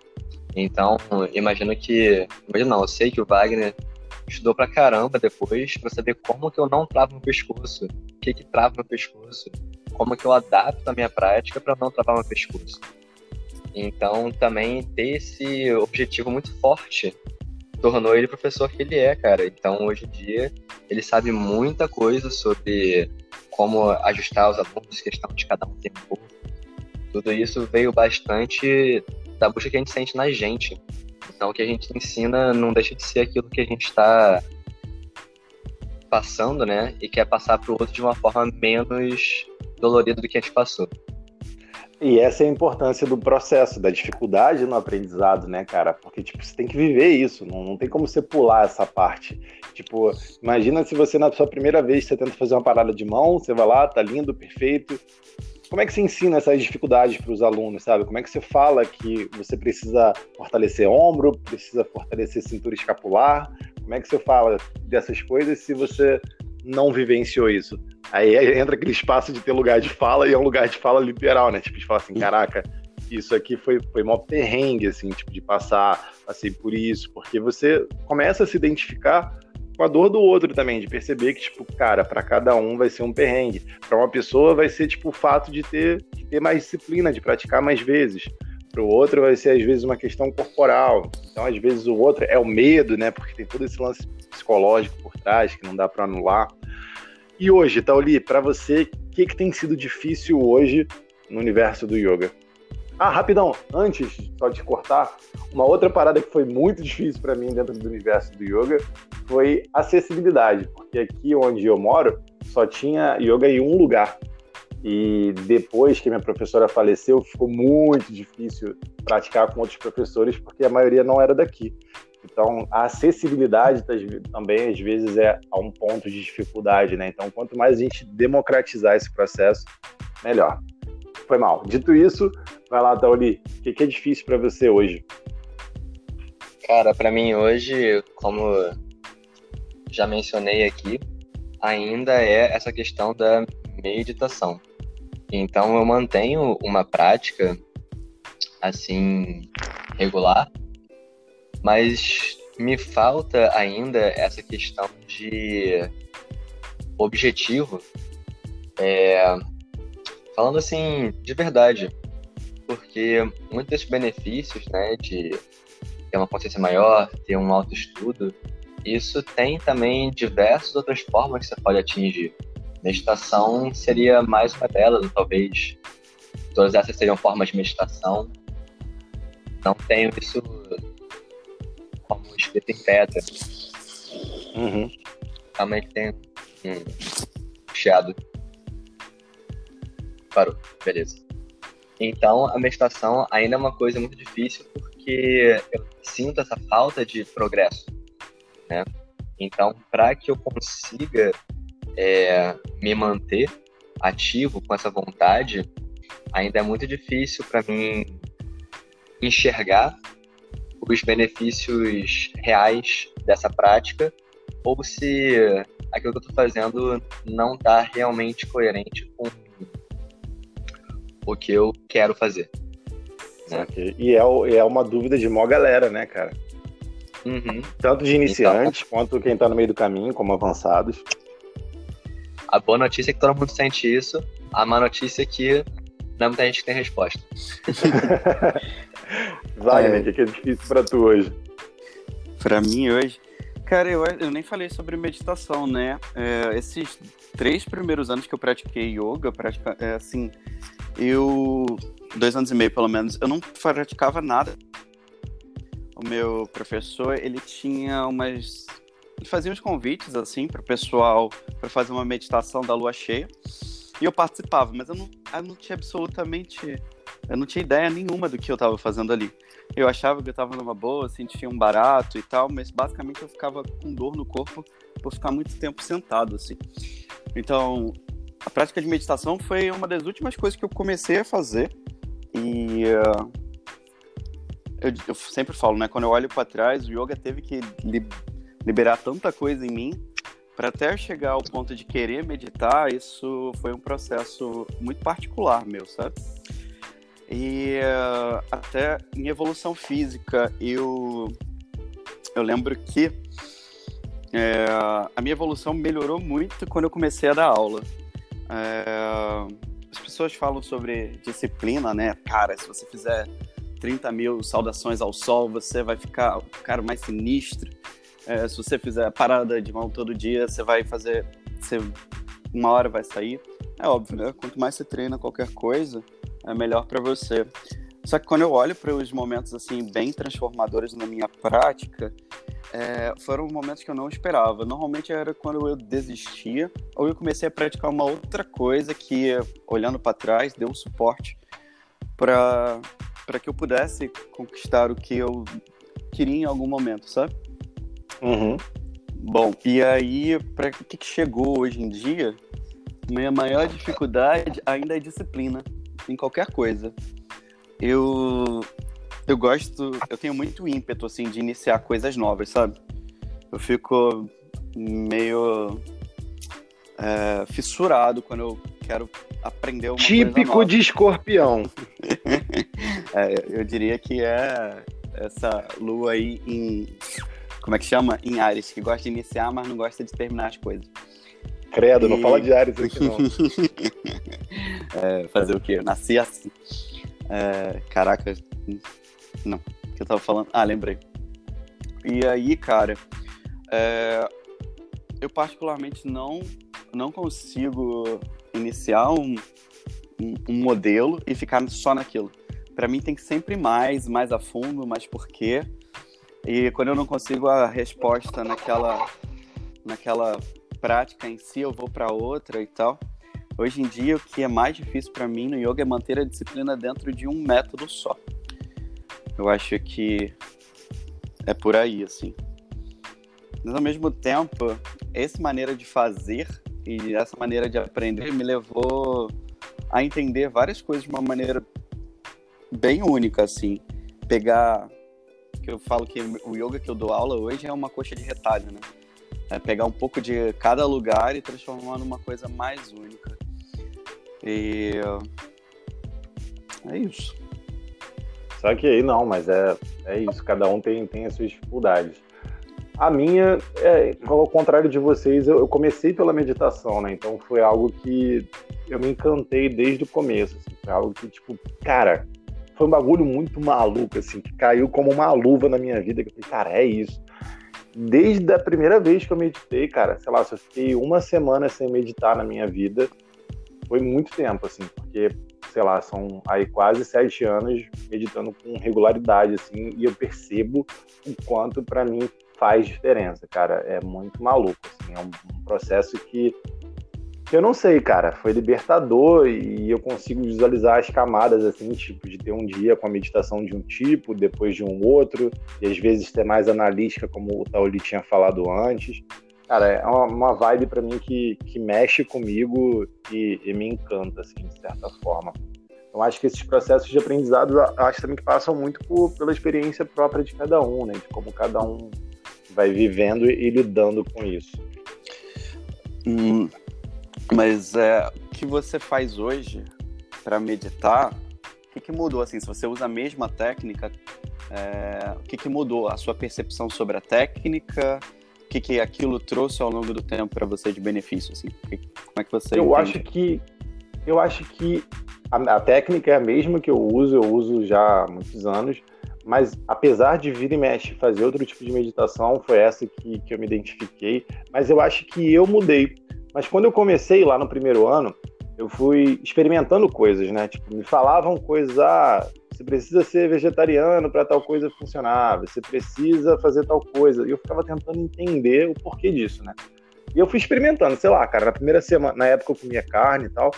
Então, imagino que, imagino não, eu sei que o Wagner estudou pra caramba depois para saber como que eu não travo meu pescoço, o que que trava meu pescoço, como que eu adapto a minha prática para não travar meu pescoço. Então, também ter esse objetivo muito forte tornou ele o professor que ele é, cara. Então, hoje em dia, ele sabe muita coisa sobre como ajustar os alunos, questão de cada um ter um Tudo isso veio bastante da busca que a gente sente na gente. Então, o que a gente ensina não deixa de ser aquilo que a gente está passando, né? E quer passar para o outro de uma forma menos dolorida do que a gente passou. E essa é a importância do processo, da dificuldade no aprendizado, né, cara? Porque, tipo, você tem que viver isso, não, não tem como você pular essa parte. Tipo, imagina se você, na sua primeira vez, você tenta fazer uma parada de mão, você vai lá, tá lindo, perfeito. Como é que você ensina essas dificuldades para os alunos, sabe? Como é que você fala que você precisa fortalecer ombro, precisa fortalecer cintura escapular? Como é que você fala dessas coisas se você não vivenciou isso? Aí entra aquele espaço de ter lugar de fala e é um lugar de fala literal, né? Tipo, de falar assim, caraca, isso aqui foi, foi mó perrengue, assim, tipo, de passar, passei por isso, porque você começa a se identificar com a dor do outro também, de perceber que, tipo, cara, para cada um vai ser um perrengue. Para uma pessoa vai ser, tipo, o fato de ter, de ter mais disciplina, de praticar mais vezes. Para o outro vai ser, às vezes, uma questão corporal. Então, às vezes, o outro é o medo, né? Porque tem todo esse lance psicológico por trás que não dá para anular. E hoje, Tauli, para você, o que, que tem sido difícil hoje no universo do yoga? Ah, rapidão, antes só de cortar, uma outra parada que foi muito difícil para mim dentro do universo do yoga foi acessibilidade, porque aqui onde eu moro só tinha yoga em um lugar. E depois que minha professora faleceu, ficou muito difícil praticar com outros professores, porque a maioria não era daqui. Então, a acessibilidade também, às vezes, é a um ponto de dificuldade, né? Então, quanto mais a gente democratizar esse processo, melhor. Foi mal. Dito isso, vai lá, Tauli. O que é difícil para você hoje? Cara, para mim hoje, como já mencionei aqui, ainda é essa questão da meditação. Então eu mantenho uma prática assim regular, mas me falta ainda essa questão de objetivo. É, falando assim de verdade, porque muitos benefícios, né, de ter uma consciência maior, ter um autoestudo, isso tem também diversas outras formas que você pode atingir. Meditação seria mais uma delas, talvez todas essas seriam formas de meditação. Não tenho isso como escrito em pedra. Uhum. Realmente tem um chiado. Parou, beleza. Então, a meditação ainda é uma coisa muito difícil porque eu sinto essa falta de progresso, né? Então, para que eu consiga é, me manter ativo com essa vontade, ainda é muito difícil para mim enxergar os benefícios reais dessa prática ou se aquilo que eu estou fazendo não está realmente coerente com o que eu quero fazer. Né? E é, é uma dúvida de mó galera, né, cara? Uhum. Tanto de iniciantes então, quanto quem tá no meio do caminho, como avançados. A boa notícia é que todo mundo sente isso. A má notícia é que não é muita gente que tem resposta. Wagner, o é. que é difícil pra tu hoje? Pra mim hoje? Cara, eu, eu nem falei sobre meditação, né? É, esses três primeiros anos que eu pratiquei yoga, pratica, é, assim, eu. Dois anos e meio, pelo menos, eu não praticava nada. O meu professor, ele tinha umas. Fazia uns convites, assim, para o pessoal para fazer uma meditação da lua cheia. E eu participava, mas eu não, eu não tinha absolutamente. Eu não tinha ideia nenhuma do que eu estava fazendo ali. Eu achava que eu estava numa boa, sentia um barato e tal, mas basicamente eu ficava com dor no corpo por ficar muito tempo sentado, assim. Então, a prática de meditação foi uma das últimas coisas que eu comecei a fazer. E uh, eu, eu, sempre falo, né? Quando eu olho para trás, o yoga teve que liberar tanta coisa em mim para até chegar ao ponto de querer meditar. Isso foi um processo muito particular meu, sabe? E uh, até em evolução física, eu eu lembro que é, a minha evolução melhorou muito quando eu comecei a dar aula. É... As pessoas falam sobre disciplina, né? Cara, se você fizer 30 mil saudações ao sol, você vai ficar o cara mais sinistro. É, se você fizer parada de mão todo dia, você vai fazer. Você, uma hora vai sair. É óbvio, né? Quanto mais você treina qualquer coisa, é melhor para você. Só que quando eu olho para os momentos assim bem transformadores na minha prática, é, foram momentos que eu não esperava. Normalmente era quando eu desistia ou eu comecei a praticar uma outra coisa que, olhando para trás, deu suporte para para que eu pudesse conquistar o que eu queria em algum momento, sabe? Uhum. Bom, e aí, para o que, que chegou hoje em dia, minha maior dificuldade ainda é disciplina em qualquer coisa. Eu eu gosto, eu tenho muito ímpeto assim de iniciar coisas novas, sabe? eu fico meio é, fissurado quando eu quero aprender uma Típico de escorpião. é, eu diria que é essa lua aí em. Como é que chama? Em Ares, que gosta de iniciar, mas não gosta de terminar as coisas. Credo, e... não fala de Ares aqui não. é, fazer o quê? Eu nasci assim. É, caraca, não. O que eu tava falando? Ah, lembrei. E aí, cara, é, eu particularmente não, não consigo iniciar um, um, um modelo e ficar só naquilo. Para mim tem que sempre mais, mais a fundo, mais porquê. E quando eu não consigo a resposta naquela, naquela prática em si, eu vou para outra e tal. Hoje em dia, o que é mais difícil para mim no yoga é manter a disciplina dentro de um método só. Eu acho que é por aí, assim. Mas ao mesmo tempo, essa maneira de fazer e essa maneira de aprender me levou a entender várias coisas de uma maneira bem única, assim. Pegar. Que eu falo que o yoga que eu dou aula hoje é uma coxa de retalho, né? É pegar um pouco de cada lugar e transformar numa coisa mais única. E. É isso. Só que aí não, mas é, é isso, cada um tem, tem as suas dificuldades. A minha, é, ao contrário de vocês, eu, eu, comecei pela meditação, né? Então foi algo que eu me encantei desde o começo. Assim, foi algo que, tipo, cara, foi um bagulho muito maluco, assim, que caiu como uma luva na minha vida. Que eu falei, cara, é isso. Desde a primeira vez que eu meditei, cara, sei lá, se eu fiquei uma semana sem meditar na minha vida, foi muito tempo, assim, porque sei lá, são aí quase sete anos meditando com regularidade, assim, e eu percebo o quanto para mim faz diferença, cara. É muito maluco, assim, é um, um processo que, que eu não sei, cara, foi libertador e eu consigo visualizar as camadas, assim, tipo, de ter um dia com a meditação de um tipo, depois de um outro, e às vezes ter mais analítica, como o Tauli tinha falado antes. Cara, é uma, vibe para mim que, que mexe comigo e, e, me encanta, assim, de certa forma. Então, acho que esses processos de aprendizado, acho também que passam muito por, pela experiência própria de cada um, né? De como cada um vai vivendo e, e lidando com isso. Hum, mas é, o que você faz hoje para meditar, o que, que, mudou? Assim, se você usa a mesma técnica, é, o que, que mudou? A sua percepção sobre a técnica? que, que aquilo trouxe ao longo do tempo para você de benefício? Assim? Como é que você. Eu entende? acho que eu acho que a, a, técnica é a mesma que eu uso, eu uso já há muitos anos, mas apesar de vir e mexe fazer outro tipo de meditação, foi essa que, que eu me identifiquei. Mas eu acho que eu mudei. Mas quando eu comecei lá no primeiro ano, eu fui experimentando coisas, né? Tipo, me falavam coisas, ah, você precisa ser vegetariano para tal coisa funcionar, você precisa fazer tal coisa. E eu ficava tentando entender o porquê disso, né? E eu fui experimentando, sei lá, cara, na primeira semana, na época eu comia carne e tal.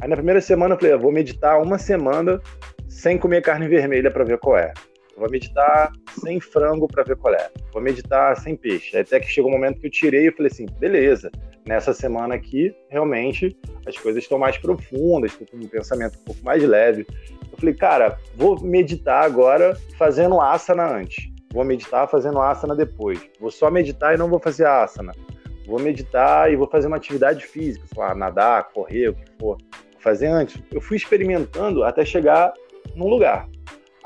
Aí na primeira semana eu falei, eu vou meditar uma semana sem comer carne vermelha para ver qual é. Vou meditar sem frango para ver qual é. Vou meditar sem peixe. Até que chegou um momento que eu tirei e falei assim, beleza, nessa semana aqui, realmente, as coisas estão mais profundas, estou com um pensamento um pouco mais leve. Eu falei, cara, vou meditar agora fazendo asana antes. Vou meditar fazendo asana depois. Vou só meditar e não vou fazer asana. Vou meditar e vou fazer uma atividade física, sei lá, nadar, correr, o que for. Fazer antes. Eu fui experimentando até chegar num lugar.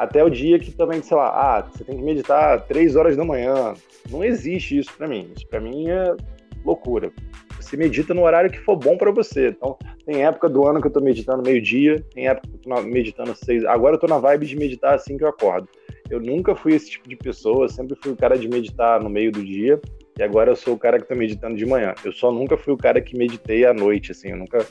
Até o dia que também, sei lá, ah, você tem que meditar três horas da manhã. Não existe isso para mim. Isso para mim é loucura. Você medita no horário que for bom para você. Então, tem época do ano que eu tô meditando meio-dia, tem época que eu tô meditando seis. Agora eu tô na vibe de meditar assim que eu acordo. Eu nunca fui esse tipo de pessoa, sempre fui o cara de meditar no meio do dia. E agora eu sou o cara que tá meditando de manhã. Eu só nunca fui o cara que meditei à noite, assim. Eu nunca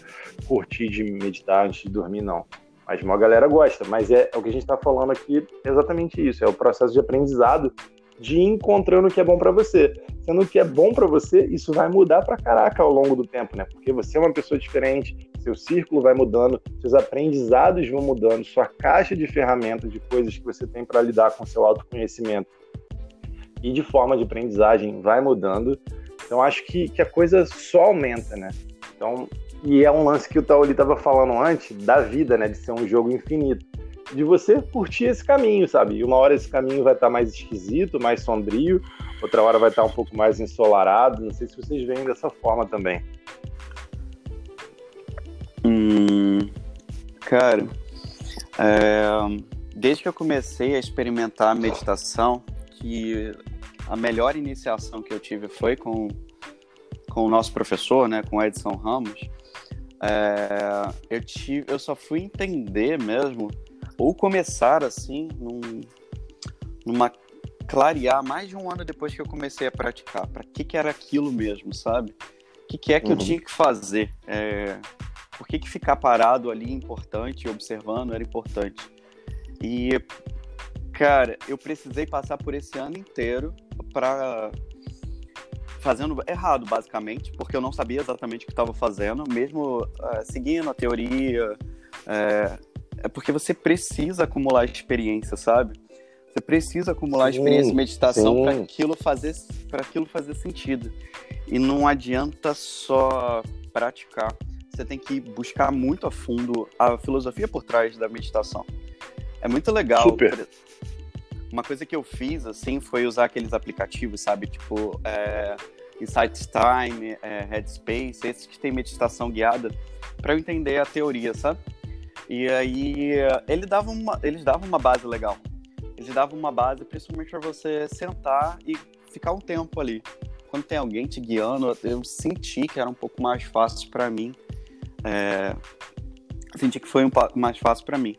curti de meditar antes de dormir, não. Mas uma galera gosta. Mas é, é o que a gente tá falando aqui, exatamente isso. É o processo de aprendizado de ir encontrando o que é bom para você. Sendo que é bom para você, isso vai mudar para caraca ao longo do tempo, né? Porque você é uma pessoa diferente, seu círculo vai mudando, seus aprendizados vão mudando, sua caixa de ferramentas, de coisas que você tem para lidar com seu autoconhecimento e de forma de aprendizagem vai mudando. Então acho que, que a coisa só aumenta, né? Então, e é um lance que o Taoli estava falando antes da vida, né? De ser um jogo infinito de você curtir esse caminho, sabe? E uma hora esse caminho vai estar mais esquisito, mais sombrio, outra hora vai estar um pouco mais ensolarado. Não sei se vocês veem dessa forma também. Hum, cara, é, desde que eu comecei a experimentar a meditação, que a melhor iniciação que eu tive foi com, com o nosso professor, né, com Edson Ramos, é, eu, tive, eu só fui entender mesmo, ou começar assim, num, numa clarear mais de um ano depois que eu comecei a praticar, para que, que era aquilo mesmo, sabe? O que, que é que uhum. eu tinha que fazer? É, por que, que ficar parado ali importante, observando era importante? E, cara, eu precisei passar por esse ano inteiro para fazendo errado, basicamente, porque eu não sabia exatamente o que estava fazendo, mesmo uh, seguindo a teoria. É, é, porque você precisa acumular experiência, sabe? Você precisa acumular sim, experiência em meditação para aquilo fazer para aquilo fazer sentido. E não adianta só praticar. Você tem que buscar muito a fundo a filosofia por trás da meditação. É muito legal. Super. Uma coisa que eu fiz, assim, foi usar aqueles aplicativos, sabe? Tipo, é, Insight Time, é, Headspace, esses que tem meditação guiada, para eu entender a teoria, sabe? E aí, ele dava uma, eles davam uma base legal. Eles davam uma base, principalmente para você sentar e ficar um tempo ali. Quando tem alguém te guiando, eu senti que era um pouco mais fácil para mim. É, senti que foi um mais fácil para mim.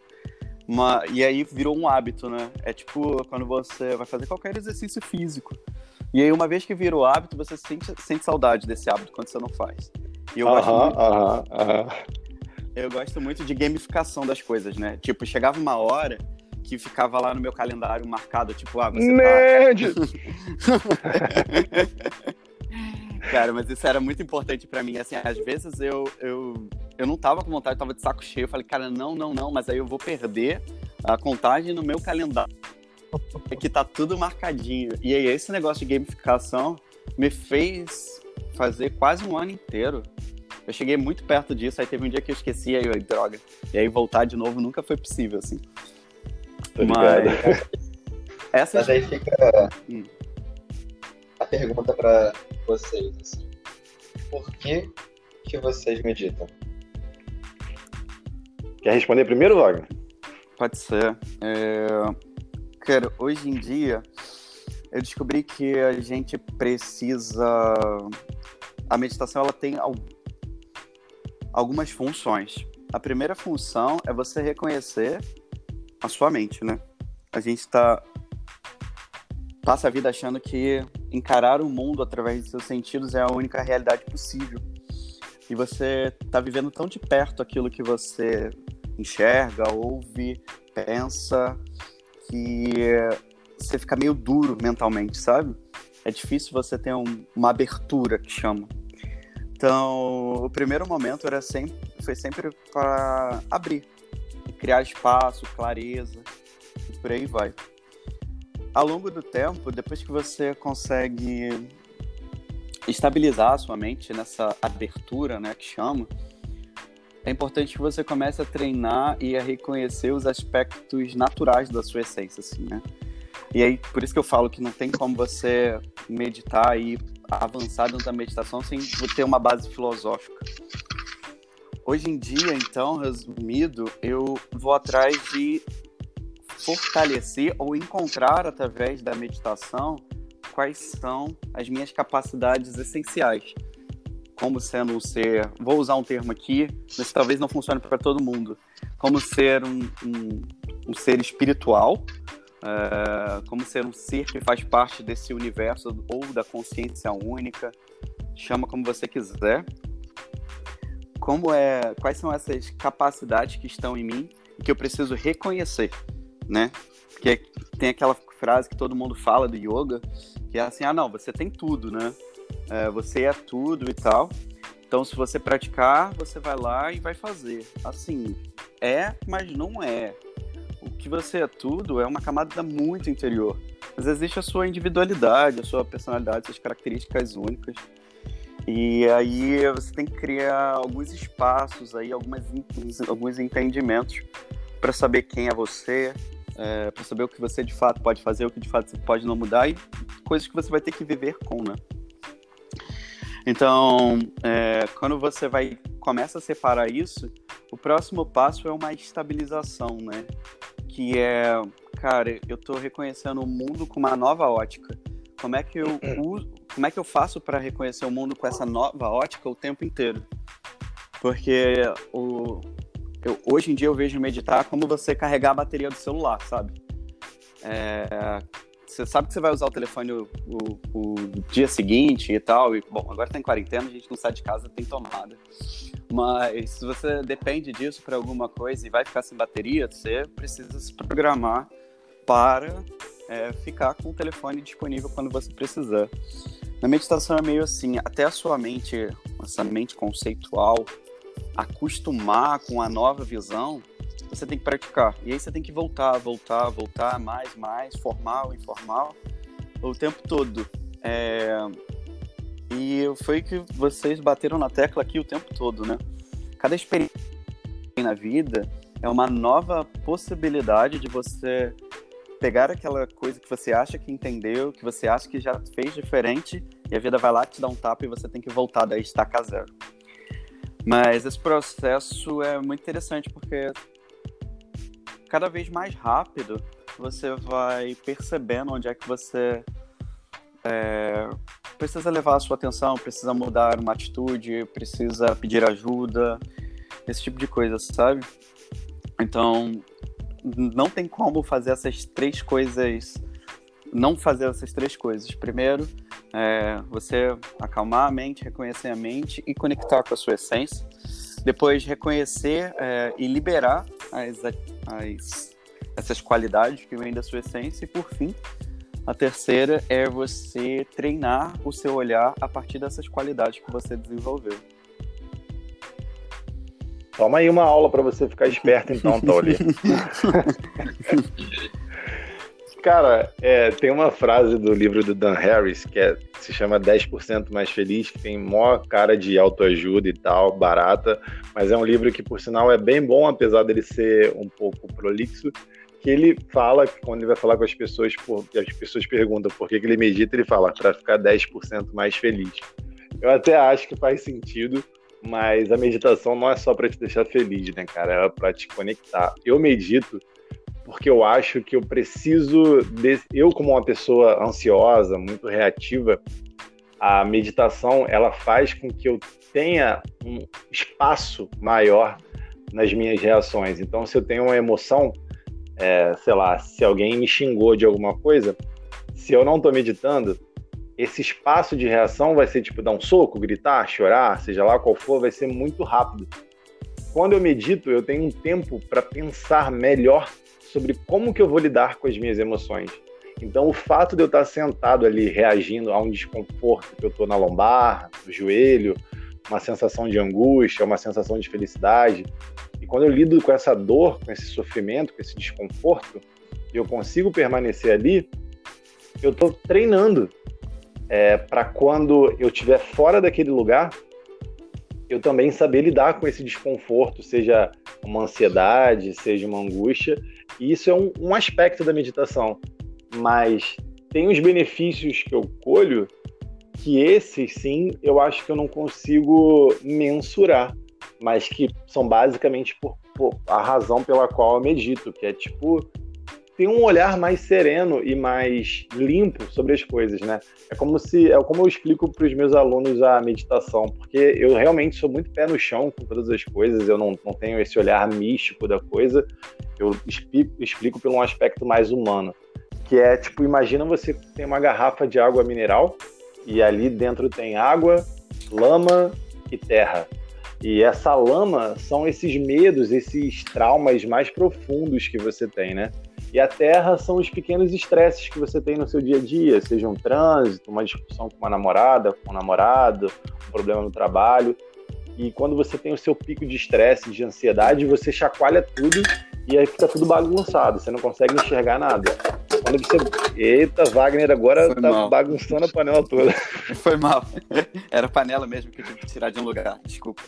Uma, e aí virou um hábito, né? É tipo quando você vai fazer qualquer exercício físico. E aí, uma vez que vira o hábito, você sente, sente saudade desse hábito quando você não faz. E eu, uh -huh, gosto muito, uh -huh, uh -huh. eu gosto muito de gamificação das coisas, né? Tipo, chegava uma hora que ficava lá no meu calendário marcado, tipo, ah, você Nerd! tá... Cara, mas isso era muito importante para mim. Assim, às vezes eu, eu, eu não tava com vontade, tava de saco cheio. Eu falei, cara, não, não, não, mas aí eu vou perder a contagem no meu calendário. que tá tudo marcadinho. E aí, esse negócio de gamificação me fez fazer quase um ano inteiro. Eu cheguei muito perto disso, aí teve um dia que eu esqueci, aí eu, droga. E aí voltar de novo nunca foi possível, assim. Tô Mas... Essa... Mas aí fica hum. Pergunta para vocês, assim. Por que que vocês meditam? Quer responder primeiro, Wagner? Pode ser. É... Cara, hoje em dia, eu descobri que a gente precisa. A meditação ela tem algumas funções. A primeira função é você reconhecer a sua mente, né? A gente está passa a vida achando que encarar o mundo através de seus sentidos é a única realidade possível. E você está vivendo tão de perto aquilo que você enxerga, ouve, pensa, que você fica meio duro mentalmente, sabe? É difícil você ter um, uma abertura, que chama. Então, o primeiro momento era sempre, foi sempre para abrir, criar espaço, clareza, e por aí vai. Ao longo do tempo, depois que você consegue estabilizar a sua mente nessa abertura, né, que chama, é importante que você comece a treinar e a reconhecer os aspectos naturais da sua essência, assim, né? E aí, por isso que eu falo que não tem como você meditar e avançar dentro da meditação sem ter uma base filosófica. Hoje em dia, então, resumido, eu vou atrás de fortalecer ou encontrar através da meditação quais são as minhas capacidades essenciais. Como sendo um ser, vou usar um termo aqui, mas talvez não funcione para todo mundo, como ser um, um, um ser espiritual, uh, como ser um ser que faz parte desse universo ou da consciência única, chama como você quiser. Como é, quais são essas capacidades que estão em mim e que eu preciso reconhecer, né? Porque tem aquela frase que todo mundo fala do yoga, que é assim, ah não, você tem tudo, né? é, você é tudo e tal. Então, se você praticar, você vai lá e vai fazer. Assim, é, mas não é. O que você é tudo é uma camada muito interior. Mas existe a sua individualidade, a sua personalidade, suas características únicas. E aí você tem que criar alguns espaços aí, algumas, alguns entendimentos para saber quem é você, é, para saber o que você de fato pode fazer, o que de fato você pode não mudar e coisas que você vai ter que viver com, né? Então, é, quando você vai começa a separar isso, o próximo passo é uma estabilização, né? Que é, cara, eu estou reconhecendo o mundo com uma nova ótica. Como é que eu uso, como é que eu faço para reconhecer o mundo com essa nova ótica o tempo inteiro? Porque o, eu, hoje em dia eu vejo meditar como você carregar a bateria do celular, sabe? É, você sabe que você vai usar o telefone o, o, o, dia seguinte e tal. E, bom, agora tá em quarentena, a gente não sai de casa, tem tomada. Mas se você depende disso para alguma coisa e vai ficar sem bateria, você precisa se programar para é, ficar com o telefone disponível quando você precisar. Na meditação é meio assim, até a sua mente, essa mente conceitual, acostumar com a nova visão, você tem que praticar. E aí você tem que voltar, voltar, voltar, mais, mais, formal, informal, o tempo todo. É... E foi que vocês bateram na tecla aqui o tempo todo, né? Cada experiência na vida é uma nova possibilidade de você pegar aquela coisa que você acha que entendeu, que você acha que já fez diferente, e a vida vai lá te dar um tapa e você tem que voltar da estaca zero. Mas esse processo é muito interessante porque cada vez mais rápido você vai percebendo onde é que você é, precisa levar a sua atenção, precisa mudar uma atitude, precisa pedir ajuda, esse tipo de coisa, sabe? Então, não tem como fazer essas três coisas, não fazer essas três coisas. Primeiro, é, você acalmar a mente, reconhecer a mente e conectar com a sua essência. Depois, reconhecer é, e liberar as, as, essas qualidades que vêm da sua essência. E por fim, a terceira é você treinar o seu olhar a partir dessas qualidades que você desenvolveu. Toma aí uma aula para você ficar esperto, então, Tolly. Cara, é, tem uma frase do livro do Dan Harris que é, se chama 10% Mais Feliz, que tem maior cara de autoajuda e tal, barata, mas é um livro que, por sinal, é bem bom, apesar dele ser um pouco prolixo, que ele fala, quando ele vai falar com as pessoas, por, as pessoas perguntam por que, que ele medita, ele fala para ficar 10% mais feliz. Eu até acho que faz sentido, mas a meditação não é só para te deixar feliz, né, cara? É para te conectar. Eu medito porque eu acho que eu preciso, de... eu como uma pessoa ansiosa, muito reativa, a meditação ela faz com que eu tenha um espaço maior nas minhas reações. Então, se eu tenho uma emoção, é, sei lá, se alguém me xingou de alguma coisa, se eu não estou meditando, esse espaço de reação vai ser tipo dar um soco, gritar, chorar, seja lá qual for, vai ser muito rápido. Quando eu medito, eu tenho um tempo para pensar melhor sobre como que eu vou lidar com as minhas emoções. Então, o fato de eu estar sentado ali reagindo a um desconforto que eu estou na lombar, no joelho, uma sensação de angústia, uma sensação de felicidade, e quando eu lido com essa dor, com esse sofrimento, com esse desconforto, e eu consigo permanecer ali, eu estou treinando é, para quando eu estiver fora daquele lugar, eu também saber lidar com esse desconforto, seja uma ansiedade, seja uma angústia, e isso é um, um aspecto da meditação. Mas tem os benefícios que eu colho que esses, sim, eu acho que eu não consigo mensurar, mas que são basicamente por, por a razão pela qual eu medito, que é tipo tem um olhar mais sereno e mais limpo sobre as coisas, né? É como se é como eu explico para os meus alunos a meditação, porque eu realmente sou muito pé no chão com todas as coisas, eu não, não tenho esse olhar místico da coisa, eu explico, explico pelo um aspecto mais humano, que é tipo, imagina você tem uma garrafa de água mineral e ali dentro tem água, lama e terra. E essa lama são esses medos, esses traumas mais profundos que você tem, né? E a terra são os pequenos estresses que você tem no seu dia a dia, seja um trânsito, uma discussão com uma namorada, com um namorado, um problema no trabalho. E quando você tem o seu pico de estresse, de ansiedade, você chacoalha tudo e aí fica tudo bagunçado, você não consegue enxergar nada. Quando você. Eita, Wagner agora Foi tá mal. bagunçando a panela toda. Foi mal. Era panela mesmo que eu tive que tirar de um lugar, desculpa.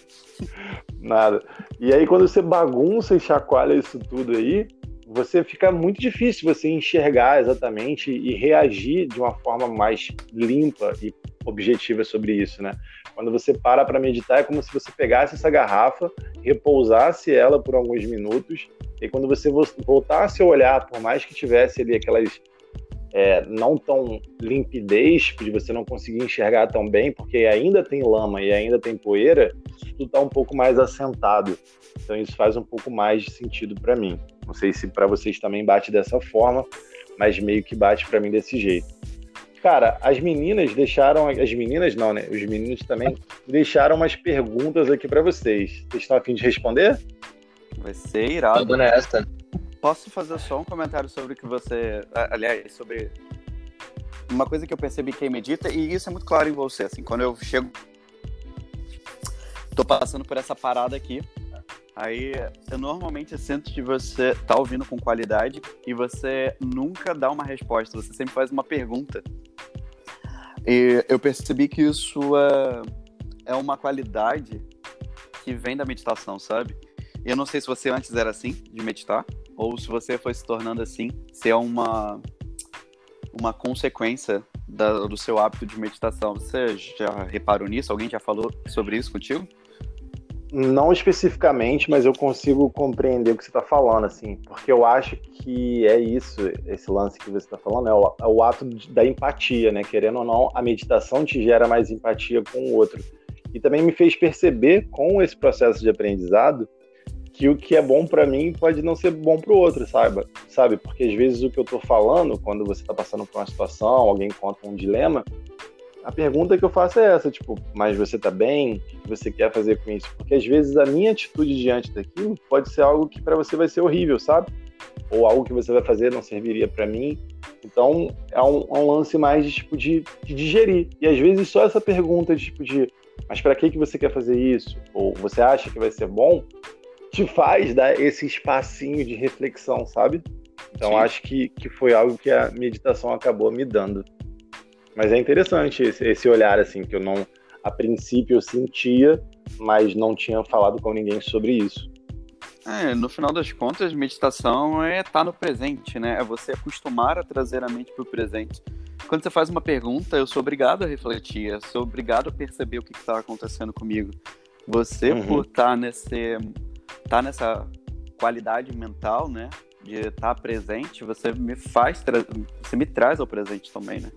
Nada. E aí, quando você bagunça e chacoalha isso tudo aí, você fica muito difícil você enxergar exatamente e reagir de uma forma mais limpa e objetiva sobre isso, né? Quando você para para meditar, é como se você pegasse essa garrafa, repousasse ela por alguns minutos, e quando você voltasse a olhar, por mais que tivesse ali aquelas é, não tão limpidez, de você não conseguir enxergar tão bem, porque ainda tem lama e ainda tem poeira, tudo está um pouco mais assentado. Então isso faz um pouco mais de sentido para mim. Não sei se para vocês também bate dessa forma, mas meio que bate para mim desse jeito. Cara, as meninas deixaram. As meninas não, né? Os meninos também deixaram umas perguntas aqui para vocês. Vocês estão a fim de responder? Vai ser irado. Tudo nessa. Posso fazer só um comentário sobre o que você. Aliás, sobre. Uma coisa que eu percebi que é medita, e isso é muito claro em você. Assim, quando eu chego. Tô passando por essa parada aqui. Aí eu normalmente sinto que você tá ouvindo com qualidade e você nunca dá uma resposta, você sempre faz uma pergunta. E eu percebi que isso é, é uma qualidade que vem da meditação, sabe? Eu não sei se você antes era assim, de meditar, ou se você foi se tornando assim, se é uma, uma consequência da, do seu hábito de meditação. Você já reparou nisso? Alguém já falou sobre isso contigo? Não especificamente, mas eu consigo compreender o que você está falando, assim, porque eu acho que é isso, esse lance que você está falando, é o, é o, ato da empatia, né? Querendo ou não, a meditação te gera mais empatia com o outro. E também me fez perceber, com esse processo de aprendizado, que o que é bom para mim pode não ser bom para o outro, sabe? sabe? Porque às vezes o que eu estou falando, quando você está passando por uma situação, alguém conta um dilema, a pergunta que eu faço é essa, tipo, mas você tá bem? O que você quer fazer com isso? Porque às vezes a minha atitude diante daquilo pode ser algo que para você vai ser horrível, sabe? Ou algo que você vai fazer não serviria para mim. Então é um, é um, lance mais de tipo de, de, digerir. E às vezes só essa pergunta de tipo de, mas para que que você quer fazer isso? Ou você acha que vai ser bom? Te faz dar esse espacinho de reflexão, sabe? Então Sim. acho que, que foi algo que a meditação acabou me dando. Mas é interessante esse, esse olhar, assim, que eu não, a princípio, eu sentia, mas não tinha falado com ninguém sobre isso. É, no final das contas, meditação é estar tá no presente, né? É você acostumar a trazer a mente para o presente. Quando você faz uma pergunta, eu sou obrigado a refletir, eu sou obrigado a perceber o que está acontecendo comigo. Você, uhum. por estar tá nesse, tá nessa qualidade mental, né? De estar tá presente, você me faz, você me traz ao presente também, né?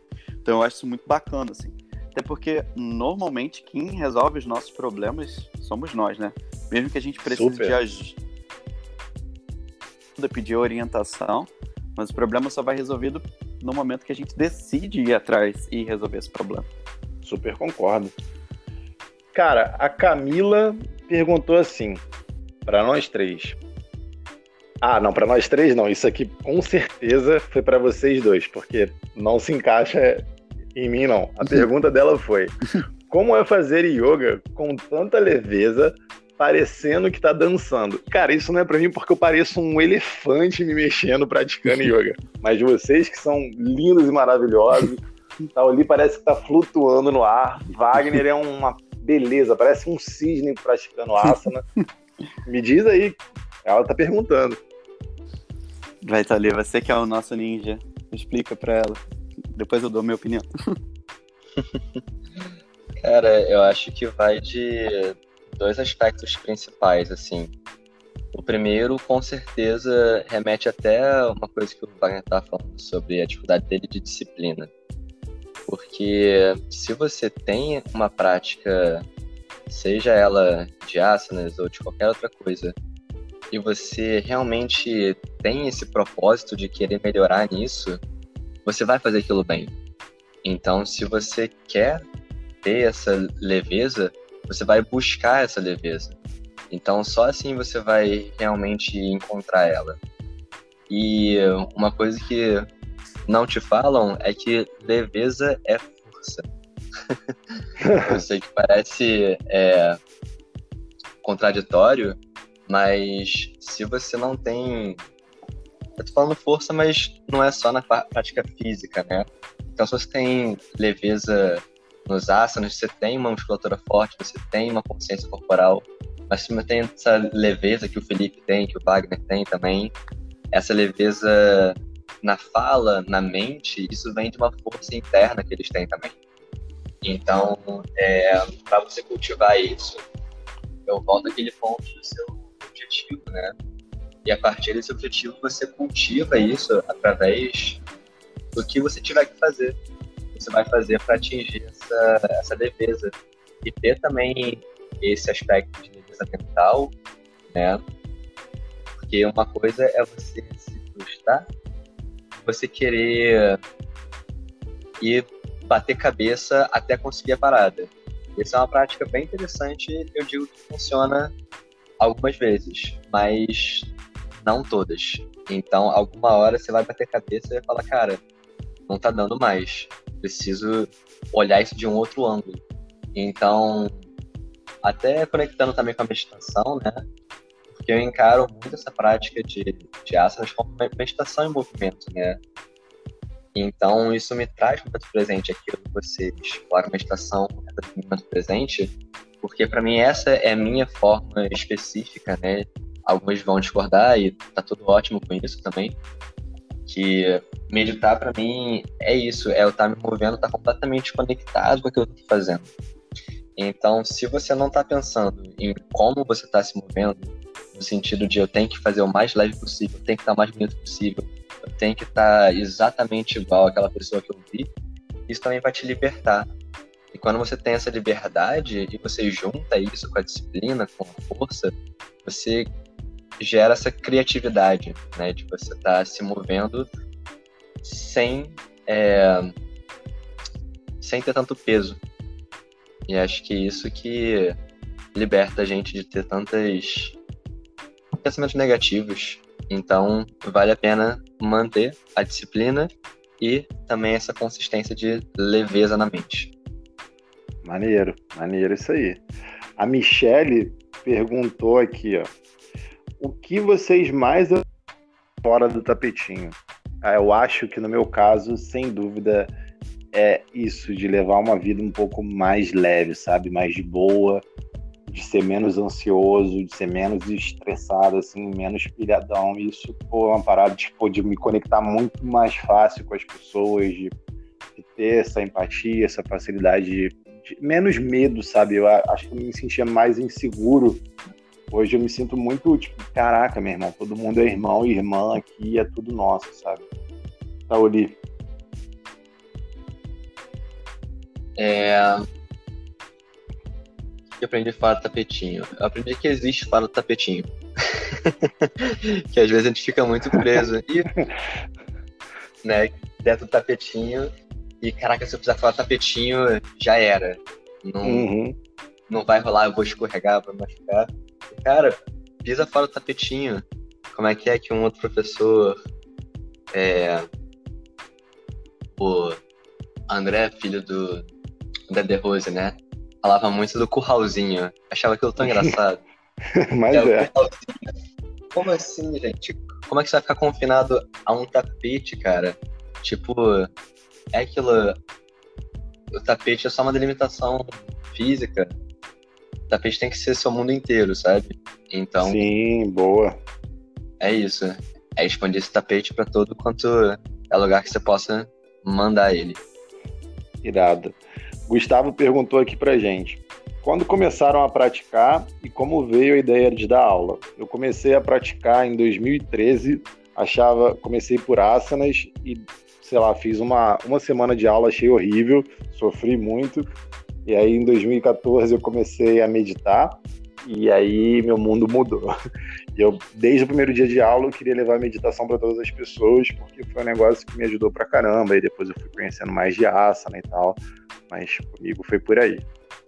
Então eu acho isso muito bacana, assim. Até porque, normalmente, quem resolve os nossos problemas somos nós, né? Mesmo que a gente precise Super. de ajuda, pedir orientação, mas o problema só vai resolvido no momento que a gente decide ir atrás e resolver esse problema. Super concordo. Cara, a Camila perguntou assim, para nós três. Ah, não, para nós três não. Isso aqui com certeza foi para vocês dois, porque não se encaixa em mim, não. A pergunta dela foi: como é fazer yoga com tanta leveza, parecendo que tá dançando? Cara, isso não é para mim porque eu pareço um elefante me mexendo praticando yoga. Mas vocês que são lindos e maravilhosos, tá ali parece que tá flutuando no ar. Wagner é uma beleza, parece um cisne praticando asana. Me diz aí, ela tá perguntando. Vai, Thalia, você que é o nosso ninja, explica pra ela. Depois eu dou minha opinião. Cara, eu acho que vai de dois aspectos principais, assim. O primeiro, com certeza, remete até uma coisa que o Wagner estava falando sobre a dificuldade dele de disciplina. Porque se você tem uma prática, seja ela de asanas ou de qualquer outra coisa, e você realmente tem esse propósito de querer melhorar nisso, você vai fazer aquilo bem. Então, se você quer ter essa leveza, você vai buscar essa leveza. Então, só assim você vai realmente encontrar ela. E uma coisa que não te falam é que leveza é força. Eu sei que parece é, contraditório, mas se você não tem eu tô falando força, mas não é só na prática física, né? Então, se você tem leveza nos asanas, você tem uma musculatura forte, você tem uma consciência corporal, mas se tem essa leveza que o Felipe tem, que o Wagner tem também, essa leveza na fala, na mente, isso vem de uma força interna que eles têm também. Então, é, para você cultivar isso, eu volto àquele ponto do seu objetivo, né? E a partir desse objetivo você cultiva isso através do que você tiver que fazer. Você vai fazer para atingir essa, essa leveza. E ter também esse aspecto de leveza mental, né? Porque uma coisa é você se frustrar, você querer ir bater cabeça até conseguir a parada. Essa é uma prática bem interessante, eu digo que funciona algumas vezes, mas não todas. Então, alguma hora você vai bater cabeça e vai falar, cara, não tá dando mais. Preciso olhar isso de um outro ângulo. Então, até conectando também com a meditação, né? Porque eu encaro muito essa prática de, de asanas como meditação em movimento, né? Então, isso me traz muito presente aquilo que vocês falaram, meditação, momento presente, porque para mim essa é a minha forma específica, né? Alguns vão discordar e tá tudo ótimo com isso também. Que meditar para mim é isso, é eu estar tá me movendo, estar tá completamente conectado com aquilo que eu tô fazendo. Então, se você não está pensando em como você está se movendo, no sentido de eu tenho que fazer o mais leve possível, eu tenho que estar o mais bonito possível, eu tenho que estar exatamente igual àquela pessoa que eu vi, isso também vai te libertar. E quando você tem essa liberdade e você junta isso com a disciplina, com a força, você gera essa criatividade, né? De você estar tá se movendo sem, é, sem ter tanto peso. E acho que isso que liberta a gente de ter tantas pensamentos negativos. Então, vale a pena manter a disciplina e também essa consistência de leveza na mente. Maneiro, maneiro isso aí. A Michele perguntou aqui, ó. O que vocês mais fora do tapetinho? Ah, eu acho que no meu caso, sem dúvida, é isso, de levar uma vida um pouco mais leve, sabe? Mais de boa, de ser menos ansioso, de ser menos estressado, assim, menos pilhadão. Isso, pô, é uma parada tipo, de me conectar muito mais fácil com as pessoas, de, de ter essa empatia, essa facilidade de, de, menos medo, sabe? Eu acho que eu me sentia mais inseguro. Hoje eu me sinto muito, tipo, caraca, meu irmão, todo mundo é irmão e irmã aqui, é tudo nosso, sabe? Tá, Oli? É, que aprendi fora do tapetinho? Eu aprendi que existe do tapetinho. que às vezes a gente fica muito preso e, né, dentro do tapetinho e caraca, se eu precisar falar tapetinho, já era. Não, uhum. não vai rolar, eu vou escorregar, vou machucar. Cara, pisa fora do tapetinho. Como é que é que um outro professor é, o André, filho do da The Rose, né? falava muito do curralzinho. Achava aquilo tão engraçado. Mas é. é. Como assim, gente? Como é que você vai ficar confinado a um tapete, cara? Tipo, é aquilo. O tapete é só uma delimitação física. O tapete tem que ser seu mundo inteiro, sabe? Então. Sim, boa. É isso. É expandir esse tapete para todo quanto é lugar que você possa mandar ele. Irado. Gustavo perguntou aqui pra gente. Quando começaram a praticar e como veio a ideia de dar aula? Eu comecei a praticar em 2013, achava, comecei por asanas e, sei lá, fiz uma, uma semana de aula, achei horrível, sofri muito. E aí em 2014 eu comecei a meditar e aí meu mundo mudou. Eu, desde o primeiro dia de aula, eu queria levar a meditação para todas as pessoas, porque foi um negócio que me ajudou pra caramba. E depois eu fui conhecendo mais de asana e tal. Mas comigo foi por aí.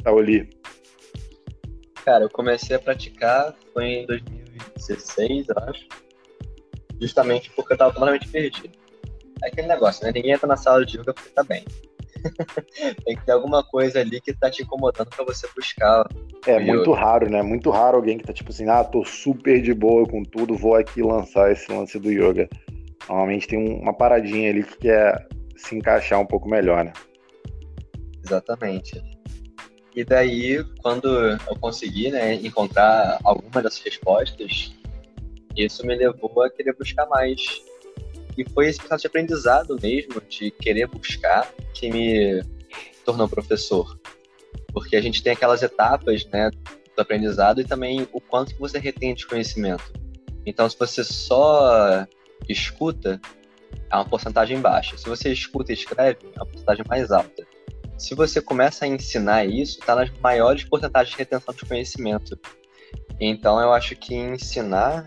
Tá, Oli? Cara, eu comecei a praticar foi em 2016, eu acho. Justamente porque eu tava completamente perdido. É aquele negócio, né? Ninguém entra na sala de yoga porque tá bem. Tem que ter alguma coisa ali que tá te incomodando para você buscar. É muito raro, né? Muito raro alguém que tá tipo assim, ah, tô super de boa com tudo, vou aqui lançar esse lance do yoga. Normalmente tem uma paradinha ali que quer se encaixar um pouco melhor, né? Exatamente. E daí, quando eu consegui né, encontrar alguma dessas respostas, isso me levou a querer buscar mais. E foi esse processo de aprendizado mesmo, de querer buscar, que me tornou professor. Porque a gente tem aquelas etapas, né, do aprendizado e também o quanto que você retém de conhecimento. Então, se você só escuta, é uma porcentagem baixa. Se você escuta e escreve, é uma porcentagem mais alta. Se você começa a ensinar isso, está nas maiores porcentagens de retenção de conhecimento. Então, eu acho que ensinar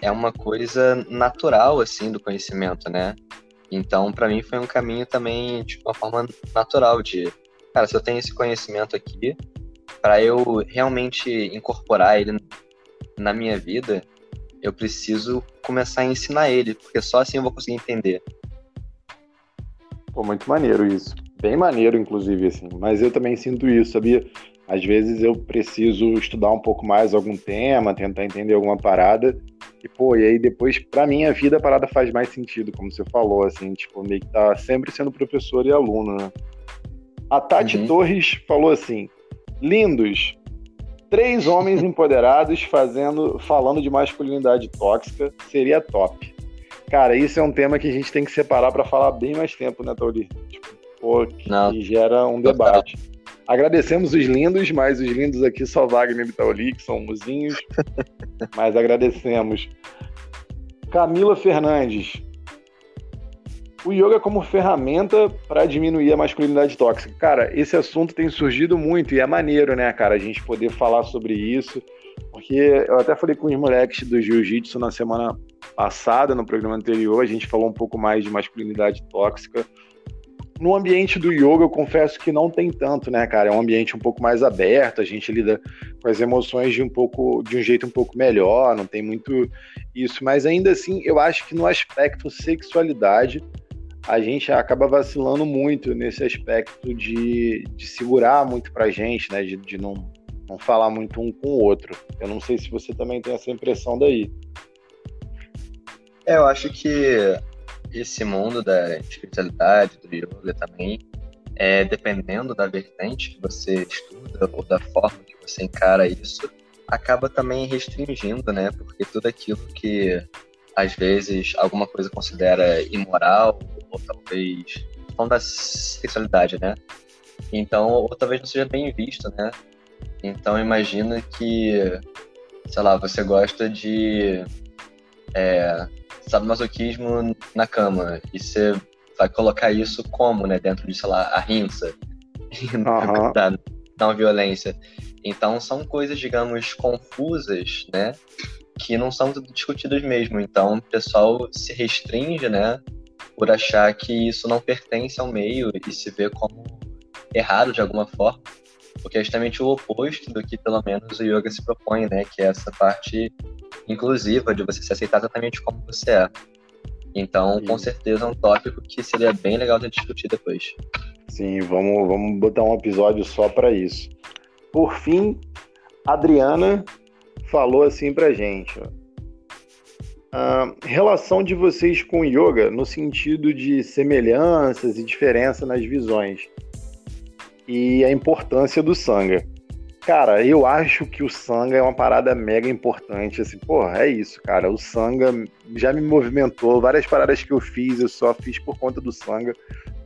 é uma coisa natural, assim, do conhecimento, né? Então, para mim, foi um caminho também, de uma forma natural de, cara, se eu tenho esse conhecimento aqui, para eu realmente incorporar ele na minha vida, eu preciso começar a ensinar ele, porque só assim eu vou conseguir entender. Pô, muito maneiro isso. Bem maneiro, inclusive, assim. Mas eu também sinto isso, sabia? Às vezes eu preciso estudar um pouco mais algum tema, tentar entender alguma parada. E, pô, e aí depois, pra minha vida, a parada faz mais sentido, como você falou, assim, tipo, meio que tá sempre sendo professor e aluno, né? A Tati uhum. Torres falou assim: lindos, três homens empoderados fazendo, falando de masculinidade tóxica seria top. Cara, isso é um tema que a gente tem que separar para falar bem mais tempo, né, Tauri? Tipo, pô, que Não. gera um debate. Agradecemos os lindos, mas os lindos aqui só Wagner e Tauli, que são muzinhos. mas agradecemos. Camila Fernandes, o yoga como ferramenta para diminuir a masculinidade tóxica. Cara, esse assunto tem surgido muito e é maneiro, né, cara, a gente poder falar sobre isso, porque eu até falei com os moleques do jiu-jitsu na semana passada, no programa anterior, a gente falou um pouco mais de masculinidade tóxica. No ambiente do yoga, eu confesso que não tem tanto, né, cara? É um ambiente um pouco mais aberto, a gente lida com as emoções de um pouco de um jeito um pouco melhor, não tem muito isso, mas ainda assim, eu acho que no aspecto sexualidade, a gente acaba vacilando muito nesse aspecto de, de segurar muito pra gente, né? De, de não, não falar muito um com o outro. Eu não sei se você também tem essa impressão daí. É, eu acho que esse mundo da espiritualidade, do yoga também, é, dependendo da vertente que você estuda ou da forma que você encara isso, acaba também restringindo, né? Porque tudo aquilo que às vezes alguma coisa considera imoral ou talvez falando da sexualidade, né? Então, ou talvez não seja bem visto, né? Então, imagina que, sei lá, você gosta de, é, sabe, masoquismo na cama e você vai colocar isso como, né, dentro de, sei lá, a rinça, uhum. da, uma violência. Então, são coisas, digamos, confusas, né? Que não são discutidas mesmo. Então, o pessoal se restringe, né? por achar que isso não pertence ao meio e se vê como errado de alguma forma, porque é justamente o oposto do que pelo menos o yoga se propõe, né, que é essa parte inclusiva de você se aceitar exatamente como você é. Então, Sim. com certeza é um tópico que seria bem legal de discutir depois. Sim, vamos, vamos botar um episódio só para isso. Por fim, Adriana falou assim pra gente, a relação de vocês com o yoga no sentido de semelhanças e diferença nas visões e a importância do sangha. Cara, eu acho que o Sangha é uma parada mega importante. Assim, porra, é isso, cara. O Sangha já me movimentou. Várias paradas que eu fiz, eu só fiz por conta do Sangha.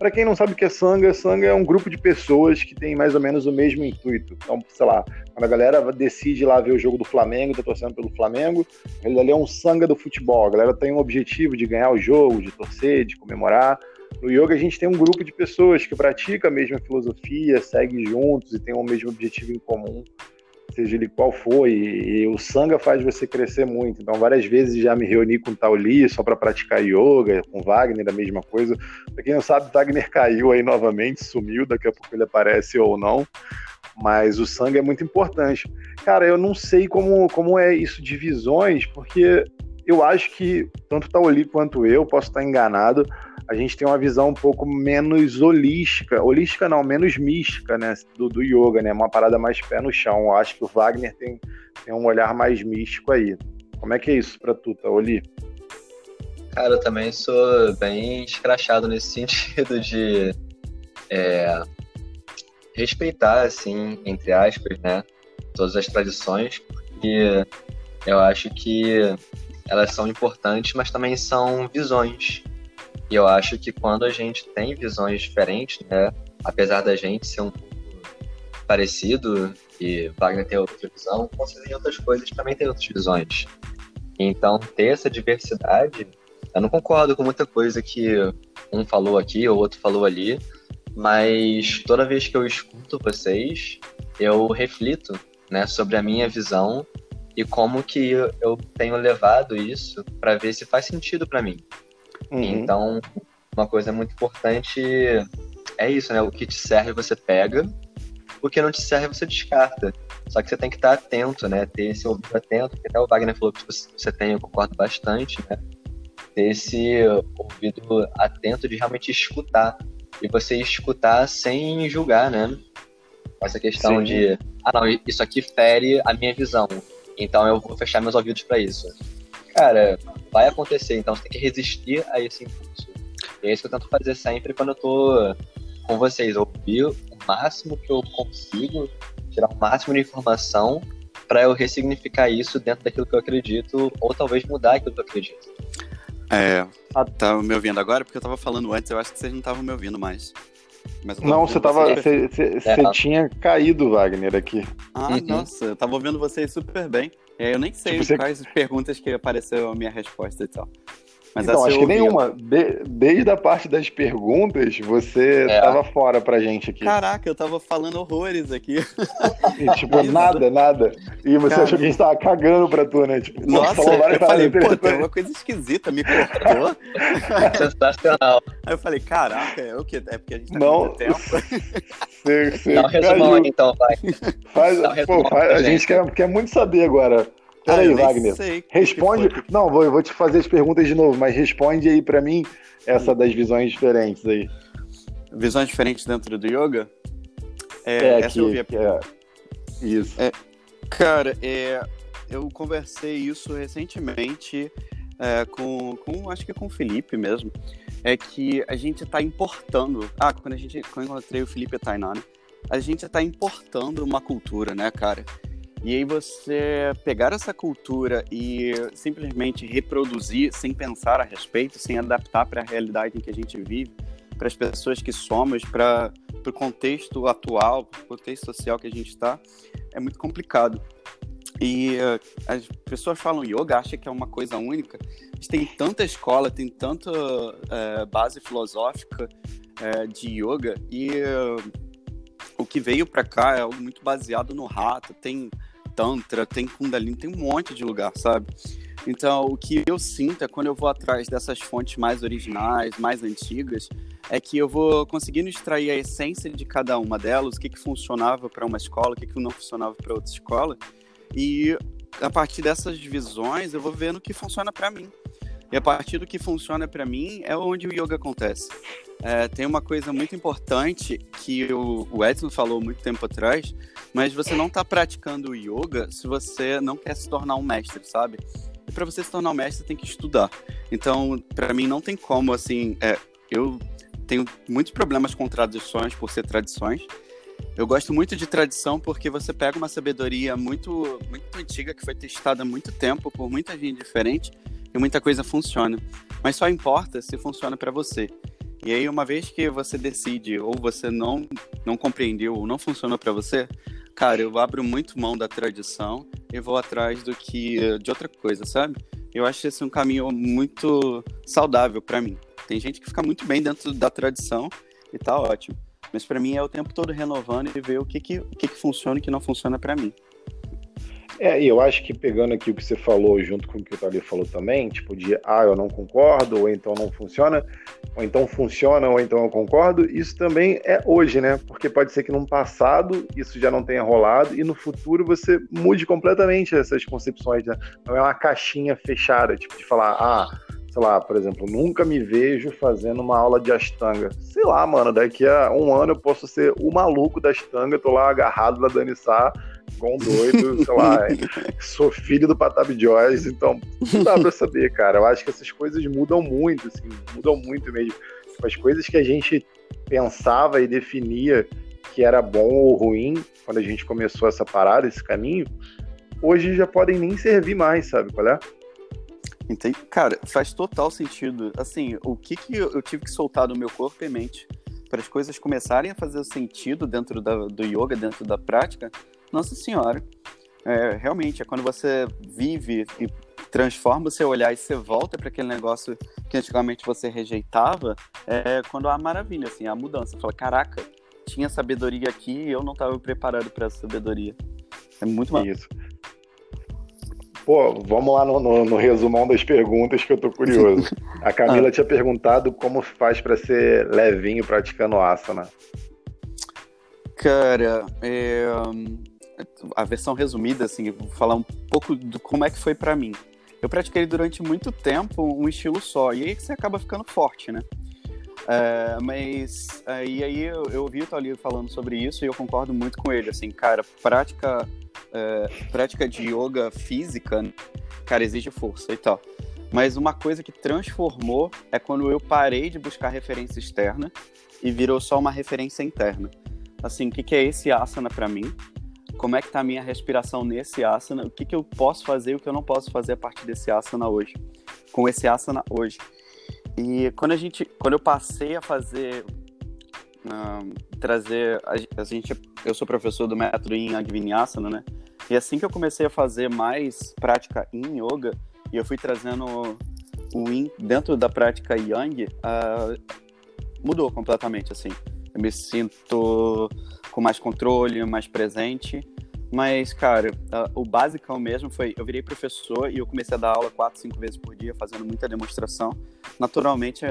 Para quem não sabe o que é Sangha, Sangha é um grupo de pessoas que tem mais ou menos o mesmo intuito. Então, sei lá, quando a galera decide lá ver o jogo do Flamengo, tá torcendo pelo Flamengo, ele ali é um Sangha do futebol. A galera tem um objetivo de ganhar o jogo, de torcer, de comemorar. No yoga a gente tem um grupo de pessoas que pratica a mesma filosofia, segue juntos e tem o mesmo objetivo em comum, seja ele qual for. E, e o Sangha faz você crescer muito. Então, várias vezes já me reuni com o Tauli só para praticar yoga, com Wagner, a mesma coisa. Para quem não sabe, Wagner caiu aí novamente, sumiu, daqui a pouco ele aparece ou não. Mas o sangue é muito importante. Cara, eu não sei como, como é isso de visões, porque eu acho que tanto o Tauli quanto eu, posso estar enganado, a gente tem uma visão um pouco menos holística, holística não, menos mística, né, do, do yoga, né, uma parada mais pé no chão. Eu acho que o Wagner tem, tem um olhar mais místico aí. Como é que é isso pra tu, Taoli? Cara, eu também sou bem escrachado nesse sentido de é, respeitar, assim, entre aspas, né, todas as tradições, porque eu acho que elas são importantes, mas também são visões. E eu acho que quando a gente tem visões diferentes, né, apesar da gente ser um pouco parecido, e Wagner tem outra visão, você em outras coisas também tem outras visões. Então, ter essa diversidade, eu não concordo com muita coisa que um falou aqui ou outro falou ali, mas toda vez que eu escuto vocês, eu reflito né, sobre a minha visão e como que eu tenho levado isso para ver se faz sentido para mim. Uhum. Então, uma coisa muito importante é isso, né? O que te serve você pega, o que não te serve você descarta. Só que você tem que estar atento, né? Ter esse ouvido atento, que até o Wagner falou que você tem, eu concordo bastante, né? Ter esse ouvido atento de realmente escutar. E você escutar sem julgar, né? Essa questão Sim. de, ah, não, isso aqui fere a minha visão. Então eu vou fechar meus ouvidos para isso. Cara, vai acontecer, então você tem que resistir a esse impulso. E é isso que eu tento fazer sempre quando eu tô com vocês, ouvir o máximo que eu consigo, tirar o máximo de informação para eu ressignificar isso dentro daquilo que eu acredito, ou talvez mudar aquilo que eu acredito. É, tá me ouvindo agora? Porque eu tava falando antes, eu acho que vocês não estavam me ouvindo mais. não, você tava. Você, é, tinha caído, Wagner, aqui. Ah, uhum. nossa, eu tava ouvindo vocês super bem. Eu nem sei tipo, quais você... perguntas que apareceu a minha resposta e tal. Mas então, acho que nenhuma. De, desde a parte das perguntas, você é. tava fora pra gente aqui. Caraca, eu tava falando horrores aqui. E, tipo, nada, nada. E você Cara... achou que a gente tava cagando pra tu, né? Tipo, Nossa, eu falei, pô, tem uma coisa esquisita, me cortou. Sensacional. Aí eu falei, caraca, é o quê? É porque a gente tá Não, com tempo. Você, você Dá um resumão aí, então, vai. Faz, um pô, faz, a gente quer, quer muito saber agora. Peraí, ah, Wagner. Sei responde. Não, vou, vou te fazer as perguntas de novo, mas responde aí para mim essa das visões diferentes aí. Visões diferentes dentro do yoga? É, é que, eu vi... que é... Isso. É, cara, é, eu conversei isso recentemente é, com, com, acho que com o Felipe mesmo. É que a gente está importando. Ah, quando a gente quando eu encontrei o Felipe e a Tainá, né? A gente está importando uma cultura, né, cara? E aí você pegar essa cultura e simplesmente reproduzir sem pensar a respeito, sem adaptar para a realidade em que a gente vive, para as pessoas que somos, para o contexto atual, para o contexto social que a gente está, é muito complicado. E uh, as pessoas falam yoga, acham que é uma coisa única, mas tem tanta escola, tem tanta uh, base filosófica uh, de yoga, e o que veio para cá é algo muito baseado no rato, tem Tantra, tem Kundalini, tem um monte de lugar, sabe? Então, o que eu sinto é quando eu vou atrás dessas fontes mais originais, mais antigas, é que eu vou conseguindo extrair a essência de cada uma delas, o que, que funcionava para uma escola, o que, que não funcionava para outra escola, e a partir dessas visões eu vou vendo o que funciona para mim. E a partir do que funciona para mim é onde o yoga acontece. É, tem uma coisa muito importante que o, o Edson falou muito tempo atrás, mas você não está praticando yoga se você não quer se tornar um mestre, sabe? E para você se tornar um mestre, tem que estudar. Então, para mim, não tem como, assim, é, eu tenho muitos problemas com tradições por ser tradições. Eu gosto muito de tradição porque você pega uma sabedoria muito, muito antiga que foi testada há muito tempo por muita gente diferente e muita coisa funciona. Mas só importa se funciona para você. E aí, uma vez que você decide ou você não, não compreendeu ou não funcionou para você, cara, eu abro muito mão da tradição e vou atrás do que de outra coisa, sabe? Eu acho esse um caminho muito saudável para mim. Tem gente que fica muito bem dentro da tradição e tá ótimo. Mas para mim é o tempo todo renovando e ver o que que, o que, que funciona e o que não funciona para mim. É, e eu acho que pegando aqui o que você falou, junto com o que o Thalio falou também, tipo de, ah, eu não concordo, ou então não funciona, ou então funciona, ou então eu concordo, isso também é hoje, né? Porque pode ser que no passado isso já não tenha rolado, e no futuro você mude completamente essas concepções, né? Não é uma caixinha fechada, tipo, de falar, ah, sei lá, por exemplo, nunca me vejo fazendo uma aula de Ashtanga. Sei lá, mano, daqui a um ano eu posso ser o maluco da Ashtanga, tô lá agarrado na Danissar, igual um doido, sei lá, sou filho do Patab Joyce, então não dá pra saber, cara. Eu acho que essas coisas mudam muito, assim, mudam muito mesmo. As coisas que a gente pensava e definia que era bom ou ruim quando a gente começou essa parada, esse caminho, hoje já podem nem servir mais, sabe qual é? Entendi. Cara, faz total sentido. Assim, o que, que eu tive que soltar do meu corpo e mente para as coisas começarem a fazer sentido dentro da, do yoga, dentro da prática, nossa senhora. É, realmente, é quando você vive e transforma o seu olhar e você volta para aquele negócio que antigamente você rejeitava, é quando há maravilha, assim, a mudança. Você fala, caraca, tinha sabedoria aqui e eu não estava preparado para essa sabedoria. É muito mal. Isso. Pô, vamos lá no, no, no, resumão das perguntas que eu tô curioso. A Camila ah. tinha perguntado como faz para ser levinho praticando asana. Cara, é, a versão resumida, assim, vou falar um pouco do como é que foi para mim. Eu pratiquei durante muito tempo um estilo só, e aí você acaba ficando forte, né? É, mas e aí eu, eu ouvi o Thalio falando sobre isso e eu concordo muito com ele, assim, cara, prática, é, prática de yoga física, cara, exige força e tal. Mas uma coisa que transformou é quando eu parei de buscar referência externa e virou só uma referência interna. Assim, o que, que é esse asana para mim? Como é que tá a minha respiração nesse asana, o que, que eu posso fazer e o que eu não posso fazer a partir desse asana hoje, com esse asana hoje. E quando a gente, quando eu passei a fazer, uh, trazer, a, a, gente, eu sou professor do método Yin Vinyasana, né? E assim que eu comecei a fazer mais prática em yoga, e eu fui trazendo o Yin dentro da prática Yang, uh, mudou completamente, assim. Eu me sinto com mais controle, mais presente. Mas, cara, o básico mesmo foi: eu virei professor e eu comecei a dar aula quatro, cinco vezes por dia, fazendo muita demonstração. Naturalmente,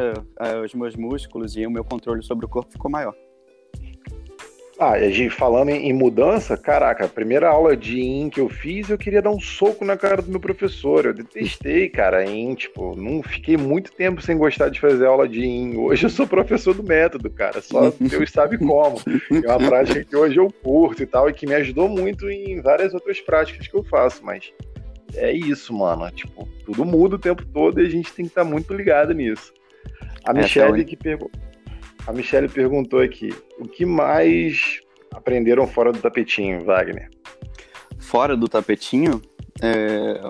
os meus músculos e o meu controle sobre o corpo ficou maior. Ah, e falando em mudança, caraca, a primeira aula de IN que eu fiz, eu queria dar um soco na cara do meu professor. Eu detestei, cara, IN, tipo, não fiquei muito tempo sem gostar de fazer aula de IN. Hoje eu sou professor do método, cara, só Deus sabe como. É uma prática que hoje eu curto e tal, e que me ajudou muito em várias outras práticas que eu faço, mas é isso, mano. Tipo, tudo muda o tempo todo e a gente tem que estar muito ligado nisso. A Michelle que perguntou a Michelle perguntou aqui: o que mais aprenderam fora do tapetinho, Wagner? Fora do tapetinho? É...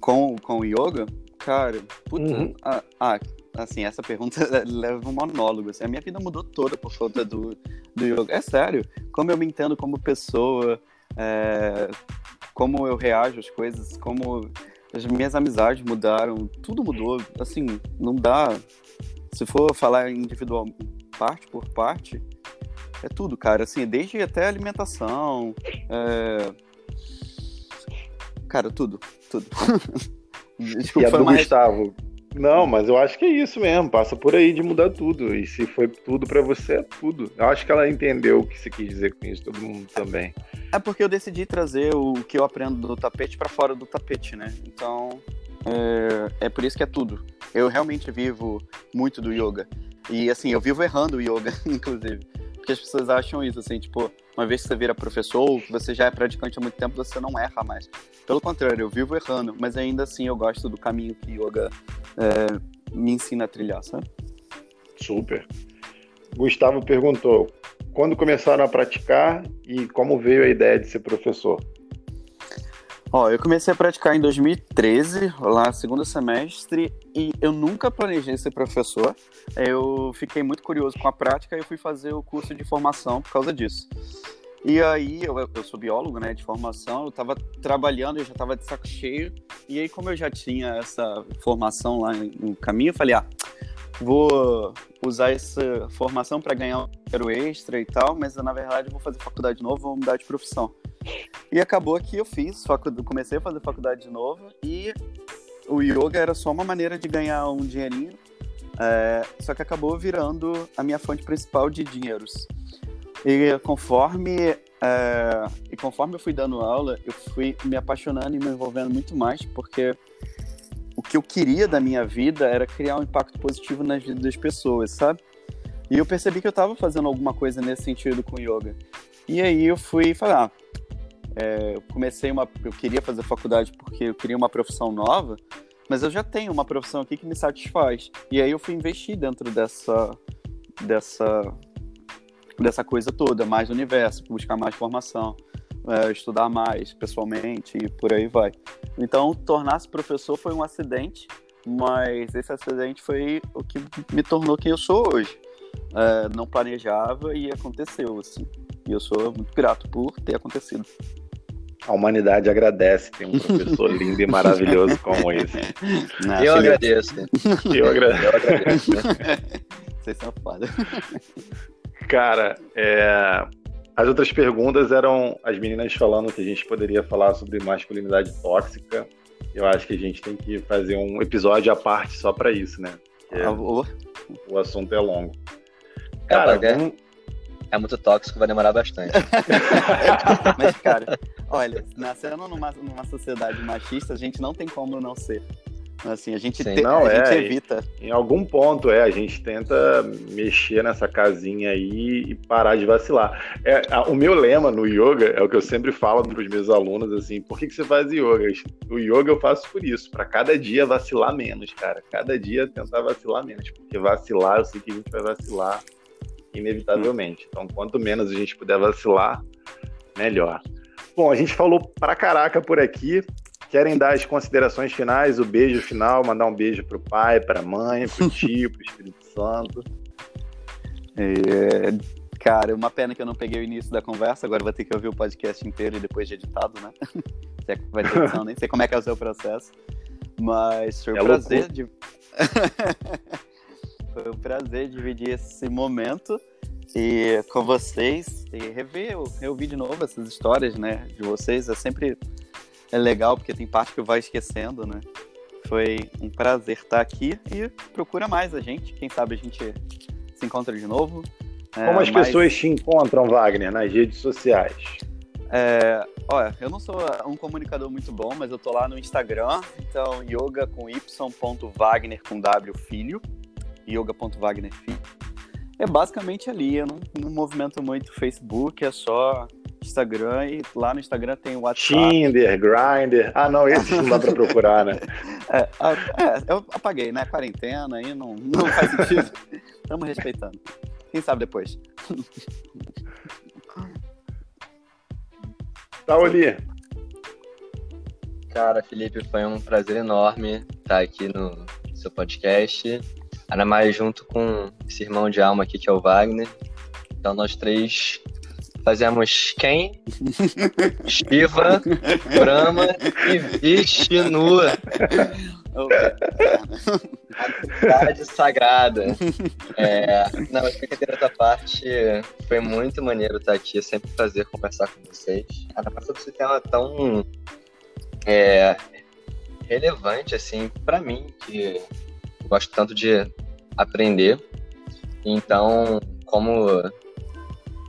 Com, com o yoga? Cara, puta. Uhum. Ah, ah, assim, essa pergunta leva um monólogo. Assim, a minha vida mudou toda por conta do, do yoga. É sério. Como eu me entendo como pessoa, é... como eu reajo às coisas, como as minhas amizades mudaram, tudo mudou. Assim, não dá se for falar individual, parte por parte, é tudo, cara. Assim, desde até alimentação, é... cara, tudo, tudo. Desculpa, e a do mais... Gustavo? Não, mas eu acho que é isso mesmo. Passa por aí de mudar tudo. E se foi tudo para você, é tudo. Eu acho que ela entendeu o que você quis dizer com isso, todo mundo também. É porque eu decidi trazer o que eu aprendo do tapete para fora do tapete, né? Então, é, é por isso que é tudo. Eu realmente vivo muito do yoga. E assim, eu vivo errando o yoga, inclusive. Porque as pessoas acham isso, assim, tipo, uma vez que você vira professor ou que você já é praticante há muito tempo, você não erra mais. Pelo contrário, eu vivo errando, mas ainda assim eu gosto do caminho que yoga é, me ensina a trilhar, sabe? Super. Gustavo perguntou: quando começaram a praticar e como veio a ideia de ser professor? Ó, eu comecei a praticar em 2013, lá segundo semestre, e eu nunca planejei ser professor. Eu fiquei muito curioso com a prática e fui fazer o curso de formação por causa disso. E aí, eu, eu sou biólogo, né, de formação, eu estava trabalhando, eu já estava de saco cheio, e aí como eu já tinha essa formação lá no caminho, eu falei, ah, vou usar essa formação para ganhar um dinheiro extra e tal, mas na verdade vou fazer faculdade de novo, vou mudar de profissão. E acabou que eu fiz, comecei a fazer faculdade de novo e o yoga era só uma maneira de ganhar um dinheirinho, é, só que acabou virando a minha fonte principal de dinheiros. E conforme é, e conforme eu fui dando aula, eu fui me apaixonando e me envolvendo muito mais, porque o que eu queria da minha vida era criar um impacto positivo nas vidas das pessoas, sabe? E eu percebi que eu estava fazendo alguma coisa nesse sentido com yoga. E aí eu fui falar, ah, é, eu comecei uma, eu queria fazer faculdade porque eu queria uma profissão nova, mas eu já tenho uma profissão aqui que me satisfaz. E aí eu fui investir dentro dessa, dessa, dessa coisa toda, mais universo, buscar mais formação, é, estudar mais pessoalmente e por aí vai. Então, tornar-se professor foi um acidente, mas esse acidente foi o que me tornou quem eu sou hoje. É, não planejava e aconteceu, assim. E eu sou muito grato por ter acontecido. A humanidade agradece ter um professor lindo e maravilhoso como esse. Não, eu, agradeço. eu agradeço. Eu agradeço. Vocês são foda. Cara, é... as outras perguntas eram as meninas falando que a gente poderia falar sobre masculinidade tóxica. Eu acho que a gente tem que fazer um episódio à parte só para isso, né? Ah, o assunto é longo. Cara, é, vamos... é muito tóxico, vai demorar bastante. Mas, cara, olha, nascendo numa, numa sociedade machista, a gente não tem como não ser. Assim, a gente, te, não, a é, gente evita. Em algum ponto, é, a gente tenta mexer nessa casinha aí e parar de vacilar. É, a, o meu lema no yoga é o que eu sempre falo para os meus alunos, assim, por que, que você faz yoga? O yoga eu faço por isso, para cada dia vacilar menos, cara. Cada dia tentar vacilar menos, porque vacilar, eu sei que a gente vai vacilar inevitavelmente. Então, quanto menos a gente puder vacilar, melhor. Bom, a gente falou pra caraca por aqui. Querem dar as considerações finais, o beijo final, mandar um beijo pro pai, pra mãe, pro tio, pro Espírito Santo. É, cara, uma pena que eu não peguei o início da conversa, agora vou ter que ouvir o podcast inteiro e depois de editado, né? Se é que vai ter edição, nem sei como é que é o seu processo. Mas foi um é prazer de... foi um prazer dividir esse momento e com vocês e rever, reouvir de novo essas histórias, né, de vocês. É sempre é legal, porque tem parte que eu vou esquecendo, né? Foi um prazer estar aqui e procura mais a gente. Quem sabe a gente se encontra de novo. É, Como é, as mas... pessoas te encontram, Wagner, nas redes sociais? É, olha, eu não sou um comunicador muito bom, mas eu tô lá no Instagram, então yoga com y.wagner com w filho, yoga.wagner filho. É basicamente ali, eu não, não movimento muito Facebook, é só Instagram e lá no Instagram tem o WhatsApp. Tinder, Grindr. Ah, não, esse não dá pra procurar, né? É, é, eu apaguei, né? Quarentena aí não, não faz sentido. Estamos respeitando. Quem sabe depois. Taoli. Cara, Felipe, foi um prazer enorme estar aqui no seu podcast. Ainda mais junto com esse irmão de alma aqui, que é o Wagner. Então, nós três Fazemos quem? Shiva, Brahma e Vishnu. Atividade sagrada. É, não, mas brincadeira da parte, foi muito maneiro estar aqui. É sempre um prazer conversar com vocês. Ainda mais sobre esse tema tão é, relevante, assim, para mim, que gosto tanto de aprender. Então, como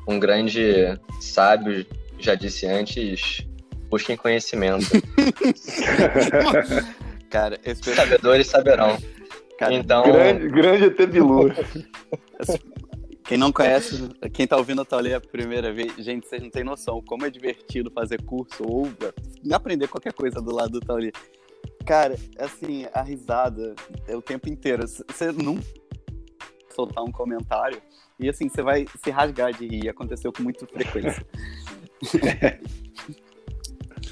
um grande sábio já disse antes, busquem conhecimento. Cara, esse... sabedores saberão. Cara, então, grande, grande Tebilu. Quem não conhece, quem tá ouvindo a Taulê a primeira vez, gente, vocês não têm noção como é divertido fazer curso ou aprender qualquer coisa do lado do Taulê. Cara, assim, a risada é o tempo inteiro. Você não soltar um comentário e assim, você vai se rasgar de rir. Aconteceu com muita frequência.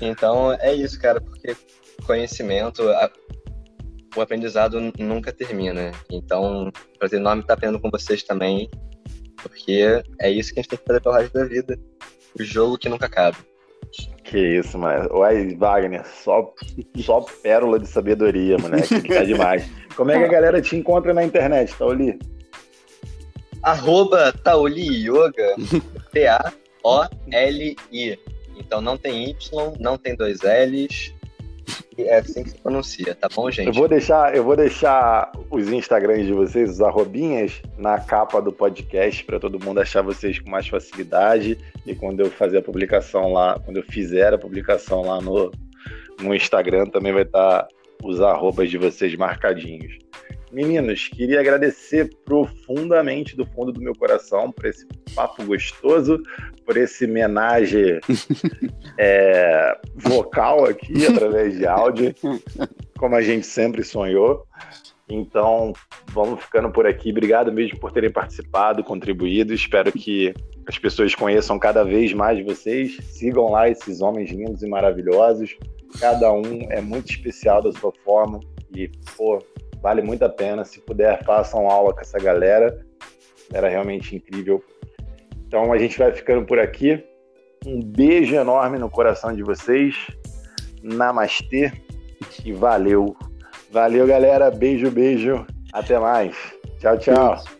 então é isso, cara, porque conhecimento, a... o aprendizado nunca termina. Então, prazer enorme estar aprendendo com vocês também, porque é isso que a gente tem que fazer pelo resto da vida. O jogo que nunca acaba. Que isso, mano. Uai, Wagner, só, só pérola de sabedoria, moleque. Tá demais. Como é que a galera te encontra na internet, tá, Oli? arroba Taoli Yoga, T-A-O-L-I. Então não tem Y, não tem dois L's. É assim que se pronuncia, tá bom, gente? Eu vou deixar, eu vou deixar os Instagrams de vocês, os arrobinhas, na capa do podcast para todo mundo achar vocês com mais facilidade. E quando eu fazer a publicação lá, quando eu fizer a publicação lá no, no Instagram, também vai estar os arrobas de vocês marcadinhos. Meninos, queria agradecer profundamente do fundo do meu coração por esse papo gostoso, por esse homenagem é, vocal aqui através de áudio, como a gente sempre sonhou. Então, vamos ficando por aqui. Obrigado mesmo por terem participado, contribuído. Espero que as pessoas conheçam cada vez mais vocês. Sigam lá esses homens lindos e maravilhosos. Cada um é muito especial da sua forma e, pô, vale muito a pena. Se puder, façam aula com essa galera. Era realmente incrível. Então, a gente vai ficando por aqui. Um beijo enorme no coração de vocês. Namastê e valeu. Valeu, galera. Beijo, beijo. Até mais. Tchau, tchau.